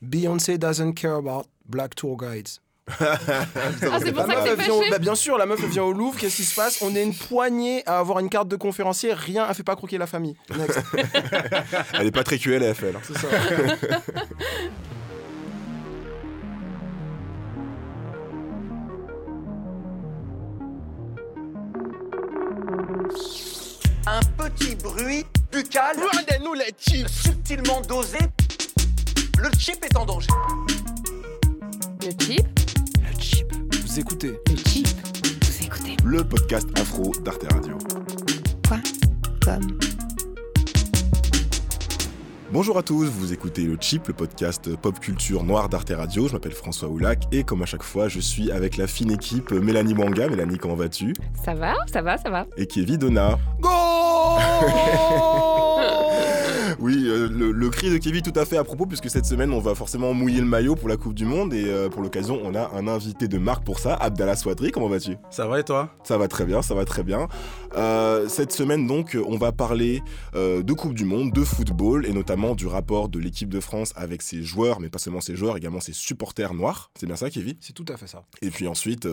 Beyoncé doesn't care about black tour guides. Ah, c'est pour ça que elle vient bah, bien sûr, la meuf elle vient au Louvre, qu'est-ce qui se passe? On est une poignée à avoir une carte de conférencier, rien, elle fait pas croquer la famille. Next, Elle est pas très QLFL. hein. c'est ça. Un petit bruit buccal. nous les chips. Subtilement dosé. Le chip est en danger. Le chip Le chip. Vous écoutez. Le chip Vous écoutez Le podcast afro d'Arte Radio. quoi? Comme Bonjour à tous, vous écoutez le Chip, le podcast pop culture noir d'Arte Radio. Je m'appelle François Oulac et comme à chaque fois, je suis avec la fine équipe Mélanie Mwanga. Mélanie, comment vas-tu? Ça va, ça va, ça va. Et Kevin Donna. Go Oui, euh, le, le cri de Kevin tout à fait à propos puisque cette semaine, on va forcément mouiller le maillot pour la Coupe du Monde et euh, pour l'occasion, on a un invité de marque pour ça, Abdallah Swadri. Comment vas-tu? Ça va et toi? Ça va très bien, ça va très bien. Euh, cette semaine donc, on va parler de Coupe du Monde, de football et notamment du rapport de l'équipe de France avec ses joueurs, mais pas seulement ses joueurs, également ses supporters noirs. C'est bien ça, Kevin C'est tout à fait ça. Et puis ensuite,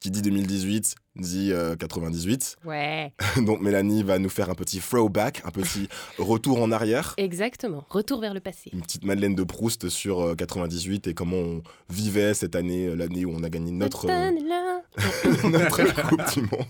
qui dit 2018 dit euh, 98. Ouais, donc Mélanie va nous faire un petit throwback, un petit retour en arrière. exactement. Retour vers le passé. Une petite Madeleine de Proust sur euh, 98 et comment on vivait cette année, euh, l'année où on a gagné notre, euh, notre Coupe du Monde.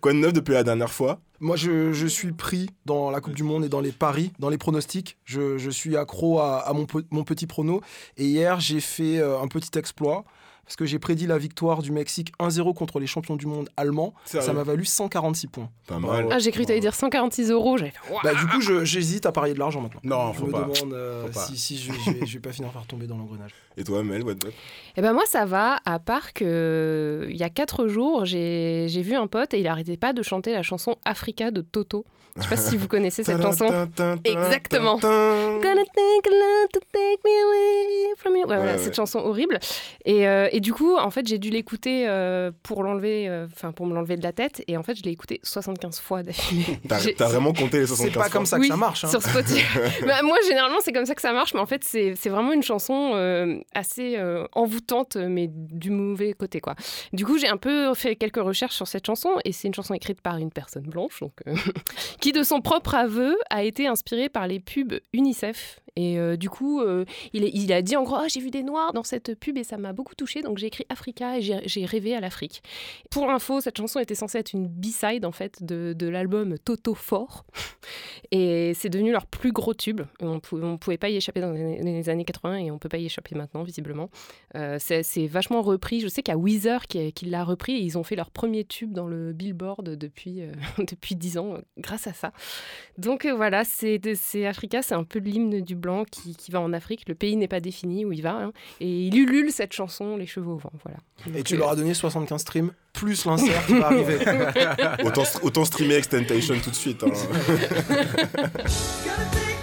Quoi de neuf depuis la dernière fois? Moi, je, je suis pris dans la Coupe du Monde et dans les paris, dans les pronostics. Je, je suis accro à, à mon, mon petit prono. Et hier, j'ai fait euh, un petit exploit. Parce que j'ai prédit la victoire du Mexique 1-0 contre les champions du monde allemands. Sérieux Ça m'a valu 146 points. Pas mal. Ah, j'ai cru que t'allais dire 146 euros. Fait. Bah, du coup, je- j'hésite à parier de l'argent maintenant. Non, je faut me pas. demande euh, Faut pas. si, si je, je vais, je vais pas finir par tomber dans l'engrenage. Et toi, Mel, what the- Eh ben moi ça va, à part que il y a quatre jours, j'ai j'ai vu un pote et il arrêtait pas de chanter la chanson Africa de Toto. Je sais pas si vous connaissez cette chanson. Exactement. Gonna think a lot to take me away from you. Ouais, voilà, ouais. cette chanson horrible. Et, euh, et du coup, en fait, j'ai dû l'écouter euh, pour l'enlever, euh, enfin pour me l'enlever de la tête. Et en fait, je l'ai écouté 75 fois d'affilée. T'as vraiment compté les C'est 75 pas comme ça que Oui, ça marche. hein. Sur Spotify. Bah, moi, généralement, c'est comme ça que ça marche, mais en fait, c'est c'est vraiment une chanson euh, assez euh, envoûtante, mais du mauvais côté, quoi. Du coup, j'ai un peu fait quelques recherches sur cette chanson, et c'est une chanson écrite par une personne blanche, donc, euh, qui, de son propre aveu, a été inspirée par les pubs UNICEF. Et euh, du coup, euh, il, a dit en gros, Ah, j'ai vu des noirs dans cette pub et ça m'a beaucoup touché, donc j'ai écrit Africa et j'ai- rêvé à l'Afrique. Pour info, cette chanson était censée être une B-side en fait de, l'album Toto Fort. Et c'est devenu leur plus gros tube. On ne pouvait pas y échapper dans les, années 80 et on peut pas y échapper maintenant, visiblement. Euh, c'est vachement repris. Je sais qu'il y a Weezer qui, qui l'a repris et ils ont fait leur premier tube dans le Billboard depuis, depuis 10 ans, grâce à ça. Donc voilà, c'est Africa, c'est un peu l'hymne du blanc qui, qui va en Afrique. Le pays n'est pas défini où il va. hein. et il ulule cette chanson, Les cheveux au vent. Voilà. Et tu euh, leur as donné 75 streams, plus l'insert qui va arriver. autant, autant streamer Extentation tout de suite. hein.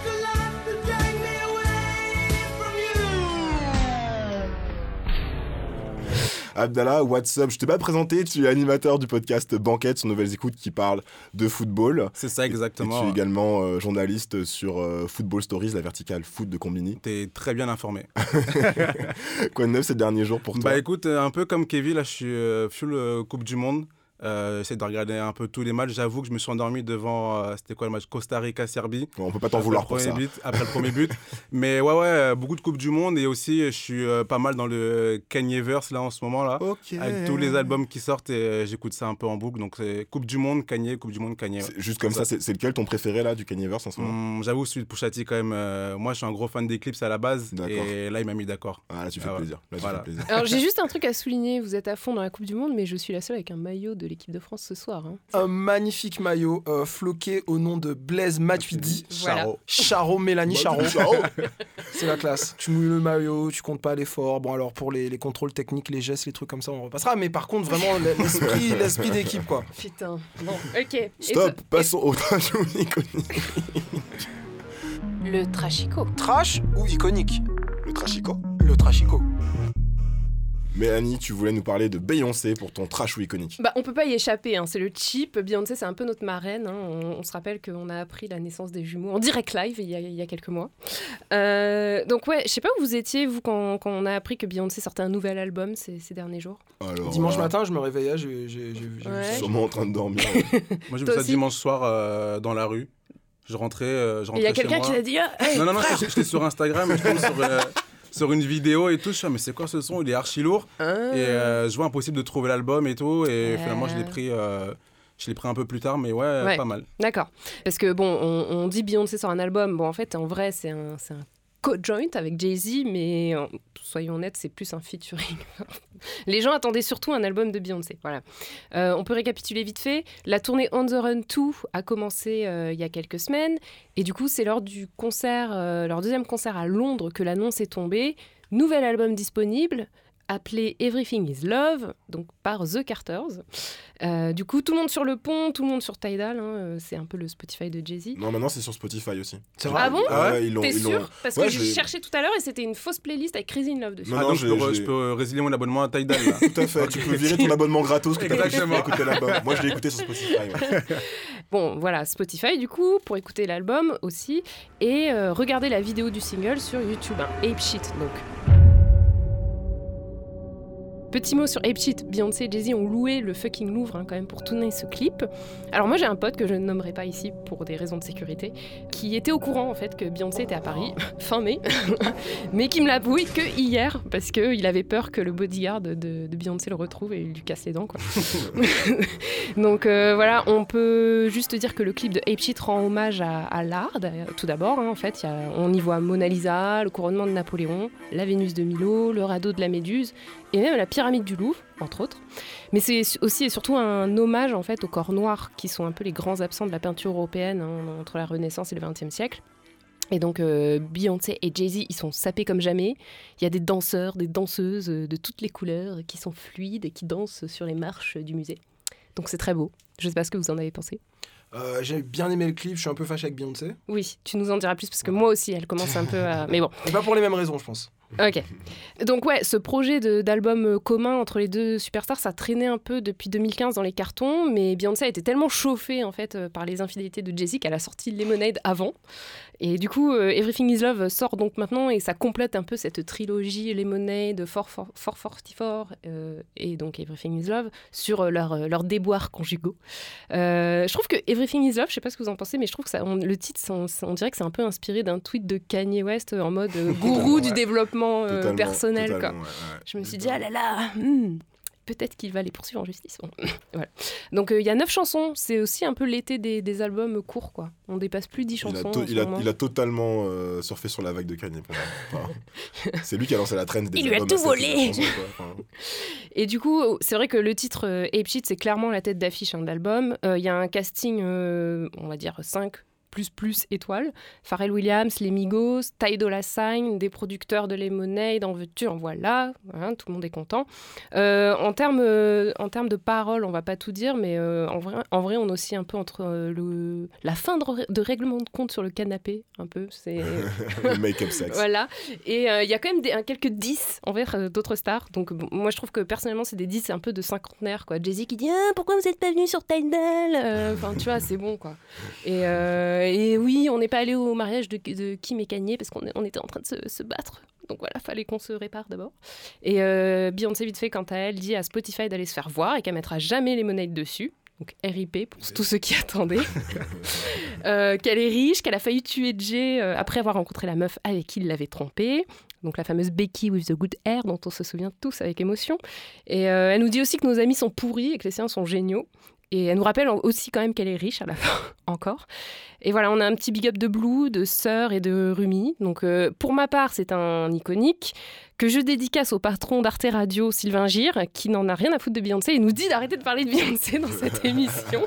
Abdallah, what's up? Je t'ai pas présenté, tu es animateur du podcast Banquette sur Nouvelles Écoutes qui parle de football. C'est ça Et tu exactement. es également euh, journaliste sur euh, Football Stories, la verticale foot de Combini. T'es très bien informé. Quoi de neuf ces derniers jours pour toi? Bah écoute, euh, un peu comme Kevin, là je suis full Coupe du Monde. Euh, J'essaie de regarder un peu tous les matchs. J'avoue que je me suis endormi devant, euh, c'était quoi le match? Costa Rica-Serbie. On peut pas t'en vouloir pour premier ça. but- après le premier but. Mais ouais, ouais, euh, beaucoup de Coupe du Monde. Et aussi, je suis euh, pas mal dans le Kanyeverse là en ce moment là. Avec tous les albums qui sortent et euh, j'écoute ça un peu en boucle. Donc c'est Coupe du Monde, Kanye, Coupe du Monde, Kanye. ouais. Juste comme ça, c'est c'est lequel ton préféré là du Kanyeverse en ce moment? Hum, J'avoue, celui de Pusha T, quand même. euh, moi, je suis un gros fan d'Eclipse à la base. Et là, il m'a mis d'accord. Ah là tu fais Ah ouais. plaisir. Là, tu Voilà. fais plaisir. Alors j'ai juste un truc à souligner, vous êtes à fond dans la Coupe du Monde, mais je suis la seule avec un maillot de l'équipe de France ce soir. hein. Un magnifique maillot euh, floqué au nom de Blaise Matuidi. Voilà. Charo. Charo, Mélanie Charo. C'est la classe. Tu mouilles le maillot, tu comptes pas l'effort. Bon, alors pour les, les contrôles techniques, les gestes, les trucs comme ça, on repassera. Mais par contre, vraiment, l'esprit l'esprit d'équipe, quoi. Putain. Bon, ok. Et Stop, passons au trash ou iconique. Le trashico. Trash ou iconique? Le trashico Le trashico. Mais Annie, tu voulais nous parler de Beyoncé pour ton trash ou iconique. Bah, on peut pas y échapper, hein, c'est le cheap. Beyoncé, c'est un peu notre marraine. hein. On, on se rappelle qu'on a appris la naissance des jumeaux en direct live il y a, il y a quelques mois. Euh, donc, ouais, je sais pas où vous étiez, vous, quand, quand on a appris que Beyoncé sortait un nouvel album ces, ces derniers jours. Alors, Dimanche là, matin, je me réveillais, j'ai j'ai- Ouais. Sûrement en train de dormir. Moi, j'ai vu ça dimanche soir euh, dans la rue. Je rentrais, euh, je Et il y a rentrais chez quelqu'un moi. qui a dit ah, hey, Non, non, non, j'étais j'étais sur Instagram et je tombe sur, euh, sur une vidéo et tout. Je suis mais c'est quoi ce son? Il est archi lourd. Ah. Et euh, je vois impossible de trouver l'album et tout. Et finalement, je l'ai pris, euh, je l'ai pris un peu plus tard, mais ouais, Ouais. pas mal. D'accord. Parce que bon, on, on dit Beyoncé sur un album. Bon, en fait, en vrai, c'est un, c'est un co-joint avec Jay-Z, mais euh, soyons honnêtes, c'est plus un featuring. Les gens attendaient surtout un album de Beyoncé. Voilà. Euh, on peut récapituler vite fait. La tournée On the Run 2 a commencé euh, il y a quelques semaines. Et du coup, c'est lors du concert, leur deuxième concert à Londres que l'annonce est tombée. Nouvel album disponible appelé Everything is Love, donc par The Carters. Euh, du coup, tout le monde sur le pont, tout le monde sur Tidal, hein, euh, c'est un peu le Spotify de Jay-Z. non, maintenant c'est sur Spotify aussi. C'est Ah vrai bon Ah ouais, ils l'ont. T'es ils l'ont- sûr Parce Ouais, que l'ai- cherchais tout à l'heure et c'était une fausse playlist avec Crazy in Love dessus. Non, ah, non, donc je- je, peux, je- peux résilier mon abonnement à Tidal. là. Tout à fait, tu peux virer ton abonnement gratos que t'as pour écouter l'album. Moi je l'ai écouté sur Spotify. ouais. Bon, voilà, Spotify du coup, pour écouter l'album aussi, et euh, regarder la vidéo du single sur YouTube, hein, Ape Shit donc. Petit mot sur Ape Shit, Beyoncé et Jay-Z ont loué le fucking Louvre hein, quand même pour tourner ce clip. Alors moi j'ai un pote que je ne nommerai pas ici pour des raisons de sécurité, qui était au courant en fait que Beyoncé était à Paris fin mai, mais qui me l'a avoué que hier parce qu'il avait peur que le bodyguard de, de Beyoncé le retrouve et lui casse les dents quoi. Donc euh, voilà, on peut juste dire que le clip de Ape Shit rend hommage à, à l'art, tout d'abord. hein, en fait, il y a- on y voit Mona Lisa, le couronnement de Napoléon, la Vénus de Milo, le radeau de la Méduse, et même la pyramide du Louvre, entre autres. Mais c'est aussi et surtout un hommage en fait aux corps noirs, qui sont un peu les grands absents de la peinture européenne hein, entre la Renaissance et le XXe siècle. Et donc euh, Beyoncé et Jay-Z, ils sont sapés comme jamais. Il y a des danseurs, des danseuses euh, de toutes les couleurs qui sont fluides et qui dansent sur les marches du musée. Donc c'est très beau. Je sais pas ce que vous en avez pensé. Euh, J'ai bien aimé le clip, je suis un peu fâché avec Beyoncé. Oui, tu nous en diras plus parce que moi aussi, elle commence un peu à. Mais bon, Mais pas pour les mêmes raisons, je pense. Ok. Donc ouais, ce projet d'album euh, commun entre les deux superstars, ça traînait un peu depuis 2015 dans les cartons, mais Beyoncé a été tellement chauffée en fait euh, par les infidélités de Jay-Z qu'elle a sorti Lemonade avant. Et du coup, euh, Everything Is Love sort donc maintenant et ça complète un peu cette trilogie Lemonade, 444 euh, et donc Everything Is Love sur euh, leurs leur déboires conjugaux. Euh, je trouve que Everything Is Love, je sais pas ce que vous en pensez, mais je trouve que ça, on- le titre, on, on dirait que c'est un peu inspiré d'un tweet de Kanye West euh, en mode euh, gourou du Ouais. développement euh, personnel. quoi. totalement, ouais, ouais. Je me suis dit, ah là là, hmm, peut-être qu'il va les poursuivre en justice. Bon, voilà. Donc euh, il y a neuf chansons, c'est aussi un peu l'été des, des albums courts, quoi. On dépasse plus dix Il a, chansons. il a- moment. il a totalement euh, surfé sur la vague de Kanye. Enfin, c'est lui qui a lancé la trend des Il lui a tout volé. chansons, quoi. Enfin, Et du coup, c'est vrai que le titre euh, Ape Shit, c'est clairement la tête d'affiche hein, de l'album. Euh, Il y a un casting, euh, on va dire 5 plus plus étoiles. Pharrell Williams, les Migos, Ty Dolla Sign, des producteurs de Lemonade, en veux-tu, en voilà. Hein, tout le monde est content. Euh, en termes euh, en termes de paroles, on va pas tout dire, mais euh, en, vrai, en vrai, on oscille un peu entre euh, le, la fin de, règlement de compte sur le canapé, un peu. C'est le make-up sex. voilà. Et il y a quand même des, quelques 10 envers d'autres stars. Donc bon, moi je trouve que personnellement c'est des 10 un peu de cinquantenaire quoi. Jay-Z qui dit ah, pourquoi vous êtes pas venu sur Tidal Enfin tu vois c'est bon quoi. Et, et oui on n'est pas allé au mariage de, de Kim et Kanye parce qu'on on était en train de se, se battre. Donc voilà, fallait qu'on se répare d'abord. Et euh, Beyoncé, vite fait, quant à elle, dit à Spotify d'aller se faire voir et qu'elle mettra jamais les monnaies dessus. Donc RIP pour tous ceux qui attendaient. Euh, qu'elle est riche, qu'elle a failli tuer Jay euh, après avoir rencontré la meuf avec qui il l'avait trompé. Donc la fameuse Becky with the good hair dont on se souvient tous avec émotion. Et euh, elle nous dit aussi que nos amis sont pourris et que les siens sont géniaux. Et elle nous rappelle aussi quand même qu'elle est riche à la fin, encore. Et voilà, on a un petit big up de Blue, de Sœur et de Rumi. Donc euh, pour ma part, c'est un iconique que je dédicace au patron d'Arte Radio, Sylvain Gire, qui n'en a rien à foutre de Beyoncé et nous dit d'arrêter de parler de Beyoncé dans cette émission.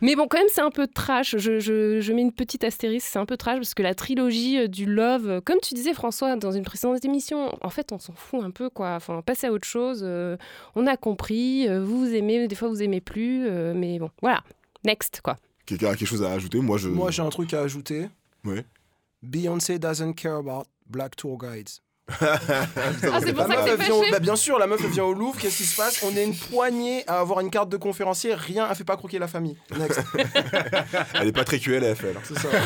Mais bon, quand même, c'est un peu trash. Je, je- je mets une petite astérisque, c'est un peu trash parce que la trilogie euh, du Love, euh, comme tu disais François dans une précédente émission, en fait, on s'en fout un peu, quoi. Enfin, passer à autre chose. euh, on a compris, euh, vous vous aimez, des fois vous aimez plus, euh, mais bon, voilà. Next, quoi. Quelqu'un a quelque chose à ajouter? Moi, je. Moi, j'ai un truc à ajouter. Ouais. Beyoncé doesn't care about black tour guides. Ah, c'est pour La ça meuf, que elle t'es vient au- fâché bah, bien sûr, la meuf elle vient au Louvre, qu'est-ce qui se passe? On est une poignée à avoir une carte de conférencier, rien, elle fait pas croquer la famille. Next, Elle est pas très QLFL. c'est ça.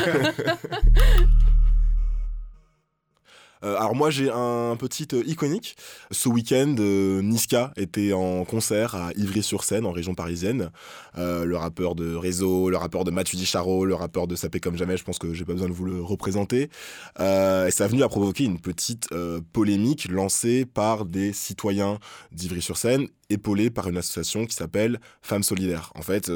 Euh, alors moi j'ai un petit euh, iconique. Ce week-end, euh, Niska était en concert à Ivry-sur-Seine, en région parisienne. Le rappeur de Réseau, le rappeur de Mathieu Charo, le rappeur de Sapé comme jamais, je pense que j'ai pas besoin de vous le représenter. Et ça a venu à provoquer une petite polémique lancée par des citoyens d'Ivry-sur-Seine, épaulés par une association qui s'appelle Femmes Solidaires. En fait,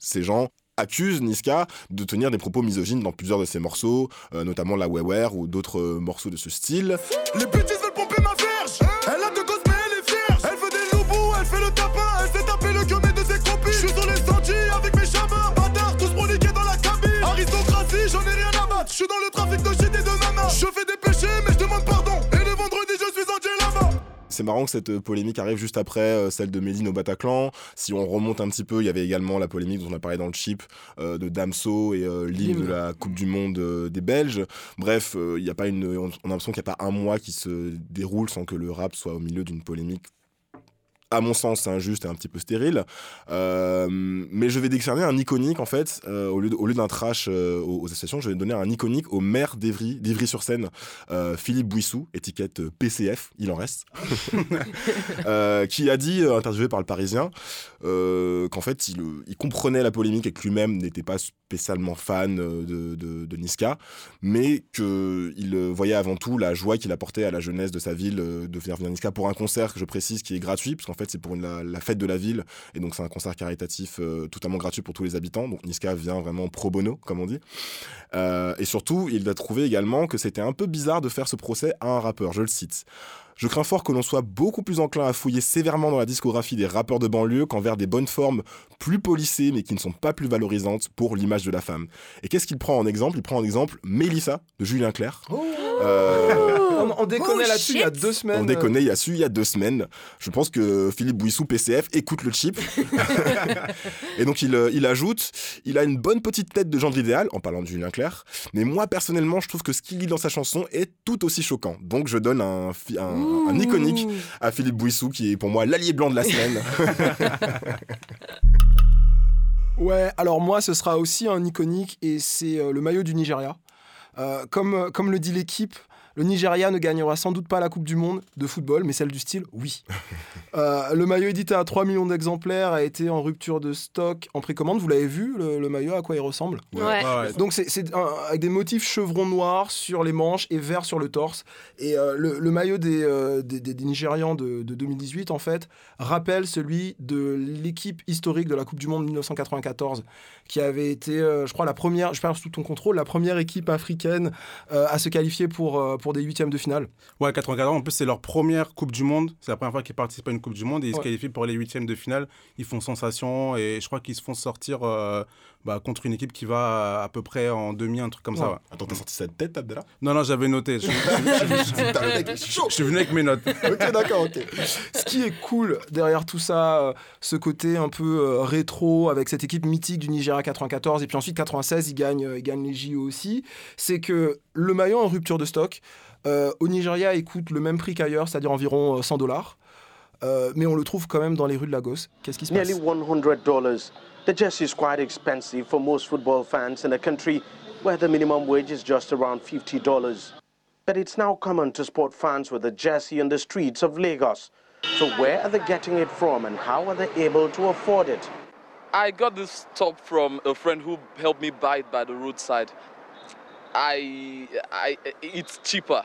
ces gens accuse Niska de tenir des propos misogynes dans plusieurs de ses morceaux, euh, notamment la Wewer ou d'autres euh, morceaux de ce style. Les bêtises veulent pomper ma verge Elle a C'est marrant que cette euh, polémique arrive juste après euh, celle de Méline au Bataclan. Si on remonte un petit peu, il y avait également la polémique dont on a parlé dans le chip euh, de Damso et L'hymne. de la Coupe du Monde des Belges. Bref, il y a pas une, on on a l'impression qu'il n'y a pas un mois qui se déroule sans que le rap soit au milieu d'une polémique à mon sens, c'est injuste et un petit peu stérile. Euh, mais je vais décerner un iconique, en fait, euh, au lieu de- au lieu d'un trash euh, aux, associations, je vais donner un iconique au maire d'Ivry, d'Ivry-sur-Seine, euh, Philippe Bouissou, étiquette PCF, il en reste, qui a dit, interviewé par le Parisien, qu'en fait, il, il comprenait la polémique et que lui-même n'était pas spécialement fan euh, de, de- Niska, mais qu'il euh, voyait avant tout la joie qu'il apportait à la jeunesse de sa ville euh, de venir venir à Niska pour un concert que je précise qui est gratuit, parce qu'en fait c'est pour la, fête de la ville, et donc c'est un concert caritatif totalement gratuit pour tous les habitants, donc Niska vient vraiment pro bono, comme on dit. Et surtout, il a trouvé également que c'était un peu bizarre de faire ce procès à un rappeur, je le cite. Je crains fort que l'on soit beaucoup plus enclin à fouiller sévèrement dans la discographie des rappeurs de banlieue qu'envers des bonnes formes plus polissées mais qui ne sont pas plus valorisantes pour l'image de la femme. Et qu'est-ce qu'il prend en exemple? Il prend en exemple Mélissa de Julien Clerc. Euh, On, on déconnait Oh, là-dessus il y a deux semaines. on déconnait il y a su il y a deux semaines. Je pense que Philippe Bouissou, PCF, écoute le chip. et donc il, euh, il ajoute il a une bonne petite tête de gendre idéal, en parlant de Julien Clerc. Mais moi, personnellement, je trouve que ce qu'il dit dans sa chanson est tout aussi choquant. Donc je donne un, fi- un, un iconique à Philippe Bouissou, qui est pour moi l'allié blanc de la semaine. Ouais, alors moi, ce sera aussi un iconique et c'est euh, le maillot du Nigeria. Euh, comme, euh, comme le dit l'équipe, le Nigeria ne gagnera sans doute pas la Coupe du Monde de football, mais celle du style, oui. Euh, le maillot édité à 3 millions d'exemplaires a été en rupture de stock en précommande. Vous l'avez vu, le, le maillot, à quoi il ressemble? Ouais. Ouais, ouais. Donc c'est avec des motifs chevrons noirs sur les manches et vert sur le torse. Et euh, le, le maillot des, euh, des, des- des Nigérians de, de 2018, en fait, rappelle celui de l'équipe historique de la Coupe du Monde 1994, qui avait été, euh, je crois, la première, je parle sous ton contrôle, la première équipe africaine euh, à se qualifier pour, euh, pour des huitièmes de finale. Ouais, 94, en plus, c'est leur première Coupe du Monde. C'est la première fois qu'ils participent à une Coupe du Monde et ils se qualifient pour les huitièmes de finale. Ils font sensation et je crois qu'ils se font sortir euh, bah, contre une équipe qui va à, à peu près en demi, un truc comme ça. Ouais. Attends, t'as sorti cette tête, Abdallah? Non, non, j'avais noté. Je, suis venu avec mes notes. Ok, d'accord, ok. Ce qui est cool derrière tout ça, euh, ce côté un peu euh, rétro avec cette équipe mythique du Nigeria 94 et puis ensuite 96, ils gagnent, euh, ils gagnent les JO aussi, c'est que le maillot en rupture de stock euh, au Nigeria il coûte le même prix qu'ailleurs, c'est-à-dire environ euh, 100 dollars. mais on le trouve quand même dans les rues de Lagos. Qu'est-ce qui se passe? Nearly $100. The jersey is quite expensive for most football fans in a country where the minimum wage is just around $50. But it's now common to sport fans with a jersey on the streets of Lagos. So where are they getting it from and how are they able to afford it? I got this top from a friend who helped me buy it by the roadside. I, I, it's cheaper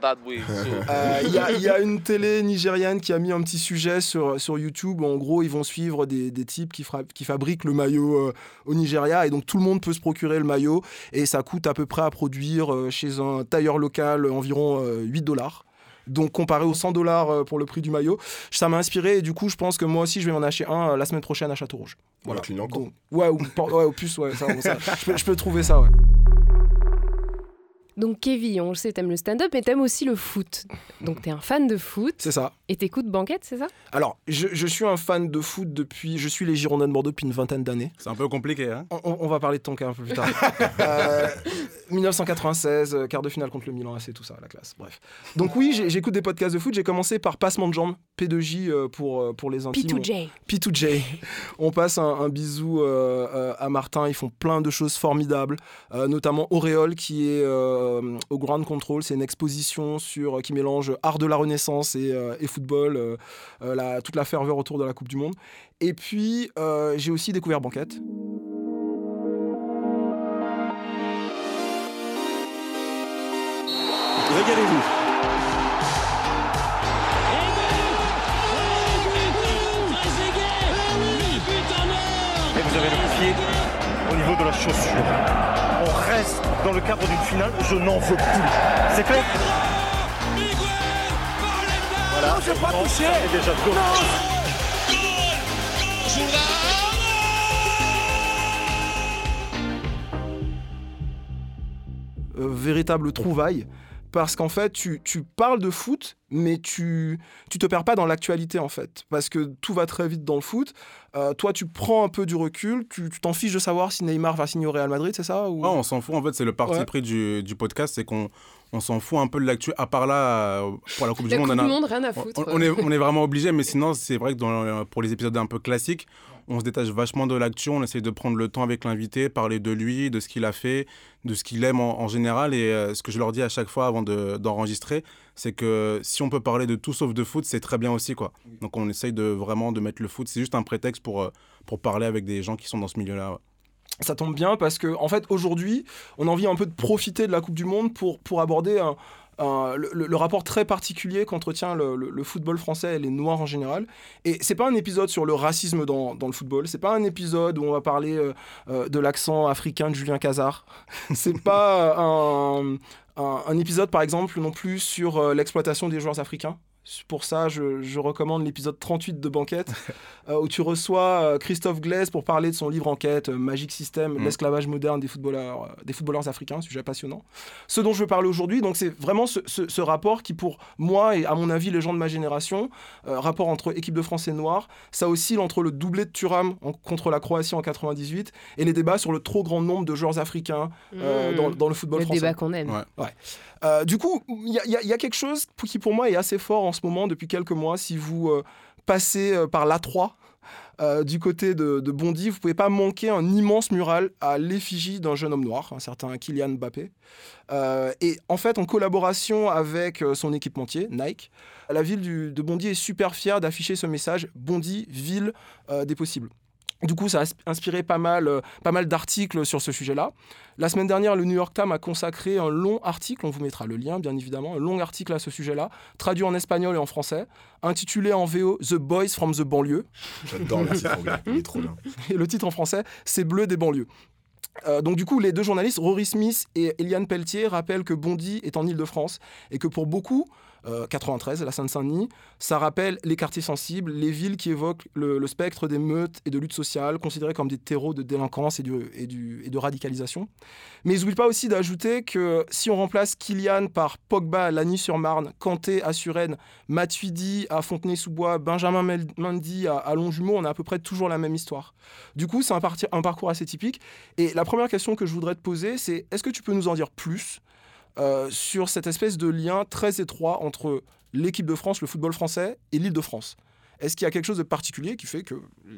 that way. So. Euh, Il y, a- il y a une télé nigériane qui a mis un petit sujet sur, sur YouTube. En gros, ils vont suivre des, des types qui, fra- qui fabriquent le maillot euh, au Nigeria. Et donc, tout le monde peut se procurer le maillot. Et ça coûte à peu près à produire euh, chez un tailleur local environ euh, 8 dollars. Donc, comparé aux 100 dollars pour le prix du maillot, ça m'a inspiré. Et du coup, je pense que moi aussi, je vais m'en acheter un la semaine prochaine à Château-Rouge. Voilà, Donc, ouais, ou, ouais, au plus, ouais, ça, ça, je, peux, je peux trouver ça, ouais. Donc, Kevin, on le sait, t'aimes le stand-up, mais t'aimes aussi le foot. Donc, t'es un fan de foot C'est ça. et t'écoutes Banquette, c'est ça? Alors, je, je suis un fan de foot depuis. Je suis les Girondins de Bordeaux depuis une vingtaine d'années. C'est un peu compliqué, hein On, on- on va parler de ton cas un peu plus tard. Euh, 1996, euh, quart de finale contre le Milan AC, tout ça, la classe. Bref. Donc oui, j'écoute des podcasts de foot. J'ai commencé par Passement de jambes, P2J euh, pour, euh, pour les intimes. P2J. P2J. On passe un, un bisou euh, à Martin. Ils font plein de choses formidables, euh, notamment Auréole qui est euh, au Ground Control. C'est une exposition sur, qui mélange art de la Renaissance et, et football, la- toute la ferveur autour de la Coupe du Monde. Et puis, j'ai aussi découvert Banquette. Régalez-vous. Et vous avez le pied au niveau de la chaussure. On reste dans le cadre d'une finale, je n'en veux plus. C'est clair Voilà, non, pas touché. déjà euh, véritable trouvaille. Parce qu'en fait, tu, tu parles de foot, mais tu tu te perds pas dans l'actualité, en fait. Parce que tout va très vite dans le foot. Euh, toi, tu prends un peu du recul, tu t'en fiches de savoir si Neymar va signer au Real Madrid, c'est ça ou... Ouais, on s'en fout, en fait, c'est le parti Ouais. pris du, du podcast, c'est qu'on on s'en fout un peu de l'actu. À part là, euh, pour la Coupe La du Monde, Coupe on, a- Monde, rien à on- foutre. on, est, on est vraiment obligé, mais sinon, c'est vrai que dans, pour les épisodes un peu classiques, on se détache vachement de l'actu, on essaie de prendre le temps avec l'invité, parler de lui, de ce qu'il a fait, de ce qu'il aime en, général. Et euh, ce que je leur dis à chaque fois avant de- d'enregistrer, c'est que si on peut parler de tout sauf de foot, c'est très bien aussi. quoi. Donc on essaye de vraiment de mettre le foot, c'est juste un prétexte pour, euh, pour parler avec des gens qui sont dans ce milieu-là. ça tombe bien parce que en fait aujourd'hui on a envie un peu de profiter de la Coupe du Monde pour, pour aborder un- le, rapport très particulier qu'entretient le, football français et les Noirs en général. Et c'est pas un épisode sur le racisme dans, le football, c'est pas un épisode où on va parler euh, euh, de l'accent africain de Julien Cazard, c'est pas un, un- épisode par exemple non plus sur euh, l'exploitation des joueurs africains. Pour ça, je, je recommande l'épisode 38 de Banquette, euh, où tu reçois euh, Christophe Glaise pour parler de son livre enquête, euh, Magic System, Mm. l'esclavage moderne des footballeurs, euh, des footballeurs africains, sujet passionnant. Ce dont je veux parler aujourd'hui, donc c'est vraiment ce, ce- ce rapport qui, pour moi et à mon avis les gens de ma génération, euh, rapport entre équipe de France et Noir, ça oscille entre le doublé de Thuram en- contre la Croatie en 98 et les débats sur le trop grand nombre de joueurs africains euh, Mmh. dans, dans le football le français. débat qu'on aime. Ouais. Euh, du coup, il y, a- quelque chose qui pour moi est assez fort en ce moment depuis quelques mois. Si vous euh, passez euh, par l'A3 euh, du côté de, Bondy, vous pouvez pas manquer un immense mural à l'effigie d'un jeune homme noir, un certain Kylian Mbappé. Et en fait, en collaboration avec son équipementier, Nike, la ville de Bondy est super fière d'afficher ce message Bondy, ville des possibles. Du coup, ça a inspiré pas mal, euh, pas mal d'articles sur ce sujet-là. La semaine dernière, le New York Times a consacré un long article, on vous mettra le lien bien évidemment, un long article à ce sujet-là, traduit en espagnol et en français, intitulé en VO The Boys from the Banlieue. J'adore le titre anglais, il est trop bien. Et le titre en français, c'est Bleu des banlieues. Euh, donc du coup, les deux journalistes, Rory Smith et Eliane Pelletier, rappellent que Bondy est en Ile-de-France et que pour beaucoup, euh, 93, la Seine-Saint-Denis, ça rappelle les quartiers sensibles, les villes qui évoquent le, spectre des meutes et de lutte sociale, considérées comme des terreaux de délinquance et, du- et de radicalisation. Mais ils n'oublient pas aussi d'ajouter que si on remplace Kylian par Pogba à Lagny-sur-Marne, Kanté à Suresnes, Matuidi à Fontenay-sous-Bois, Benjamin Mendy à, Longjumeau, on a à peu près toujours la même histoire. Du coup, c'est un, parcours assez typique. Et la première question que je voudrais te poser, c'est est-ce que tu peux nous en dire plus euh, sur cette espèce de lien très étroit entre l'équipe de France, le football français et l'île de France Est-ce qu'il y a quelque chose de particulier qui fait que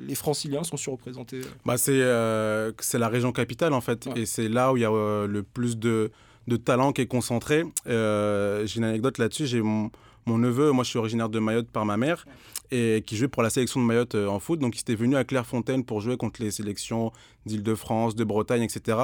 les franciliens sont surreprésentés Bah, c'est euh, c'est la région capitale en fait, Ouais. et c'est là où il y a euh, le plus de, de talent qui est concentré. Euh, j'ai une anecdote là-dessus. J'ai mon, mon neveu, moi je suis originaire de Mayotte par ma mère, et qui jouait pour la sélection de Mayotte euh, en foot. Donc il était venu à Clairefontaine pour jouer contre les sélections d'Île-de-France, de Bretagne, etc.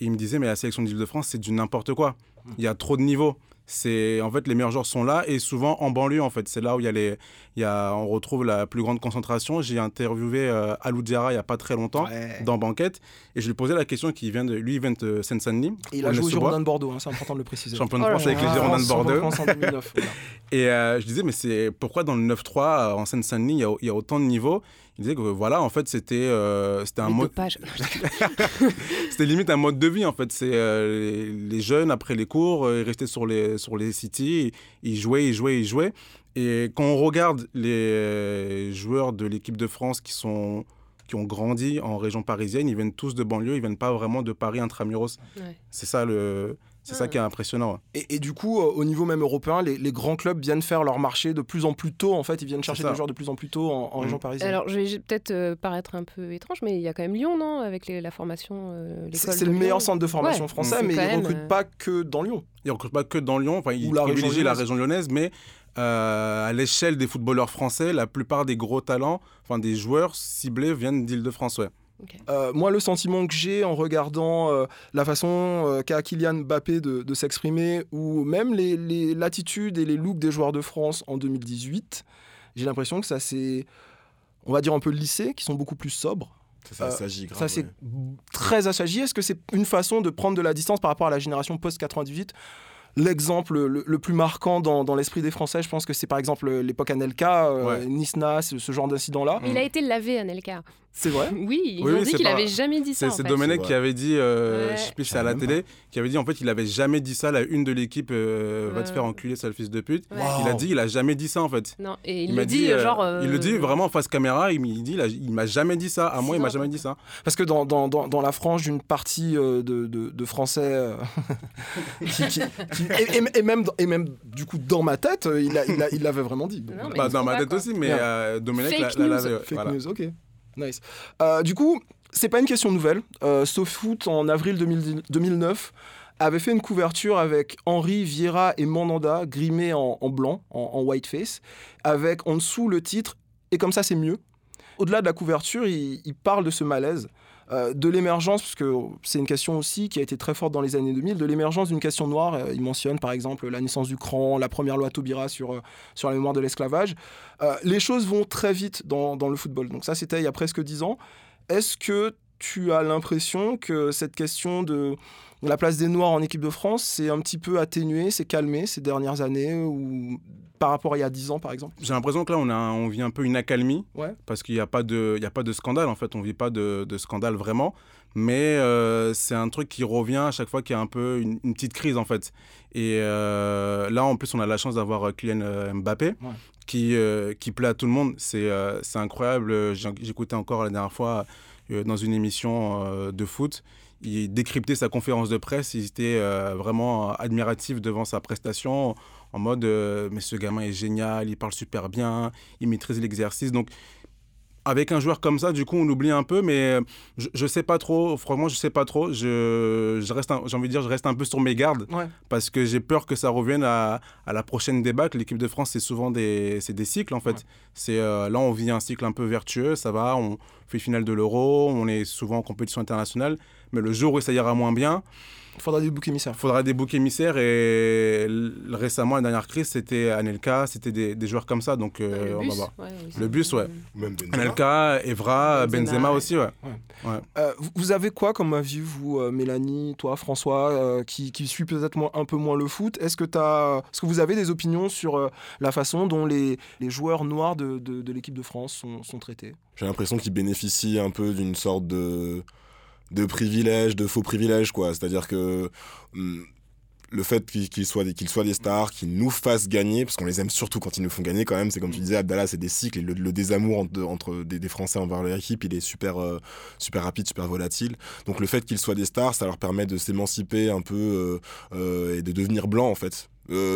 Et il me disait, mais la sélection d'Île-de-France, c'est du n'importe quoi. Il y a trop de niveaux. C'est en fait les meilleurs joueurs sont là et souvent en banlieue en fait c'est là où il y a les il y a on retrouve la plus grande concentration j'ai interviewé euh, Alou Diarra il y a pas très longtemps Ouais. dans Banquette et je lui posais la question qui vient de lui il vient de Seine-Saint-Denis Et il a joué au Girondin de Bordeaux, hein, c'est important de le préciser. champion de Oh là France avec les. Girondins de Bordeaux France en 2009, voilà. et euh, je disais, mais c'est pourquoi dans le 9-3, euh, en Seine-Saint-Denis, il y, a- il y a autant de niveaux? Il disait que voilà, en fait, c'était euh, c'était un Les mode, c'était limite un mode de vie en fait. C'est euh, les, les jeunes après les cours, euh, ils restaient sur les sur les cities, ils jouaient, ils jouaient, ils jouaient. Et quand on regarde les joueurs de l'équipe de France qui sont qui ont grandi en région parisienne, ils viennent tous de banlieue, ils viennent pas vraiment de Paris intramuros. Ouais. C'est ça le c'est ça qui est impressionnant. Et, et du coup, euh, au niveau même européen, les, les grands clubs viennent faire leur marché de plus en plus tôt. En fait, ils viennent chercher des joueurs de plus en plus tôt en, en Mm. région parisienne. Alors, je vais peut-être euh, paraître un peu étrange, mais il y a quand même Lyon, non Avec les- la formation. euh, c'est le meilleur centre de formation Ouais, français, mais ils même, recrutent pas que dans Lyon. Ils recrutent pas que dans Lyon, enfin, ils région privilégient la lyonnaise. région lyonnaise, mais euh, à l'échelle des footballeurs français, la plupart des gros talents, enfin des joueurs ciblés viennent d'Île-de-France. Ouais. Euh, moi, le sentiment que j'ai en regardant euh, la façon euh, qu'a Kylian Mbappé de, de s'exprimer, ou même les, les- l'attitude et les looks des joueurs de France en 2018, j'ai l'impression que ça c'est, on va dire un peu lissé, qui sont beaucoup plus sobres. Ça, ça s'agit grave. Ça, c'est ouais. très assagi. Est-ce que c'est une façon de prendre de la distance par rapport à la génération post-98 L'exemple le, le plus marquant dans, dans l'esprit des Français, je pense que c'est par exemple l'époque Anelka, euh, Ouais. Nice-Nas, ce, ce genre d'incident-là. Il a été lavé, Anelka. C'est vrai Oui, ils Oui, ont oui, dit qu'il pas- avait jamais dit ça. C'est. Domenech qui avait dit, euh, Ouais. je sais plus c'est à la télé, qui avait dit en fait il avait jamais dit ça à la une de l'équipe euh, va te faire enculer sale fils de pute. Ouais. Il a dit il a jamais dit ça en fait. Non, et il, m'a le dit, euh, genre. euh, Il le dit vraiment en face caméra, il, il dit il, il m'a jamais dit ça, à moi il m'a jamais dit ça. Parce que dans, dans, dans, dans la frange d'une partie euh, de, de, de Français, euh, qui, qui- qui- et, et- et même, et même du coup dans ma tête, il, a- il, a- il l'avait vraiment dit. Non, Bah, il dans ma tête quoi. aussi, mais Domenech l'a- Fake news, ok. Nice. Euh, du coup, c'est pas une question nouvelle. Euh, SoFoot, en avril 2000 2009, avait fait une couverture avec Henri, Vieira et Mandanda, grimés en, en blanc, en, en whiteface, avec en dessous le titre « Et comme ça, c'est mieux ». Au-delà de la couverture, il, il parle de ce malaise, euh, de l'émergence, parce que c'est une question aussi qui a été très forte dans les années 2000, de l'émergence d'une question noire. Euh, il mentionne par exemple la naissance du cran, la première loi Taubira sur, euh, sur la mémoire de l'esclavage. Les choses vont très vite dans, dans le football. Donc ça, c'était il y a presque dix ans. Est-ce que tu as l'impression que cette question de la place des Noirs en équipe de France s'est un petit peu atténuée, s'est calmée ces dernières années ou par rapport à il y a dix ans, par exemple? J'ai l'impression que là, on, a, on vit un peu une accalmie. Ouais. Parce qu'il n'y a, pas de- il y a pas de scandale, en fait. On ne vit pas de, de scandale vraiment. Mais euh, c'est un truc qui revient à chaque fois qu'il y a un peu une, une petite crise, en fait. Et euh, là, en plus, on a la chance d'avoir euh, Kylian Mbappé, qui, euh, qui plaît à tout le monde. C'est incroyable. J'écoutais encore la dernière fois dans une émission euh, de foot. Il décryptait sa conférence de presse. Il était euh, vraiment admiratif devant sa prestation en mode euh, mais ce gamin est génial, il parle super bien, il maîtrise l'exercice. Donc avec un joueur comme ça, du coup, on oublie un peu, mais euh, je, je sais pas trop. Franchement, je sais pas trop. Je, je reste, j'ai envie de dire, je reste un peu sur mes gardes Ouais. parce que j'ai peur que ça revienne à, à la prochaine débâcle. L'équipe de France, c'est souvent des, c'est des cycles en fait. C'est euh, là, on vit un cycle un peu vertueux, ça va. On fait finale de l'Euro, on est souvent en compétition internationale, mais le jour où ça ira moins bien, Il faudra des boucs émissaires. il faudra des boucs émissaires et récemment, la dernière crise, c'était Anelka, c'était des, des joueurs comme ça. Donc, euh, le on bus, va voir. ouais. Le bus, ouais. Même Benzema. Anelka, Evra, Benzema, Benzema, ouais. aussi, ouais. Euh, vous- avez quoi comme avis, vous, euh, Mélanie, toi, François, euh, qui, qui suit peut-être un peu moins le foot? Est-ce que, est-ce que vous avez des opinions sur euh, la façon dont les, les joueurs noirs de, de- de l'équipe de France sont, sont traités? J'ai l'impression qu'ils bénéficient un peu d'une sorte de, de privilège, de faux privilège, quoi. C'est-à-dire que hum, le fait qu'ils soient, des- qu'ils soient des stars, qu'ils nous fassent gagner, parce qu'on les aime surtout quand ils nous font gagner quand même, c'est comme tu disais, Abdallah, c'est des cycles, et le, le désamour entre, entre des, des Français envers leur équipe, il est super, euh, super rapide, super volatile. Donc le fait qu'ils soient des stars, ça leur permet de s'émanciper un peu euh, euh, et de devenir blanc, en fait.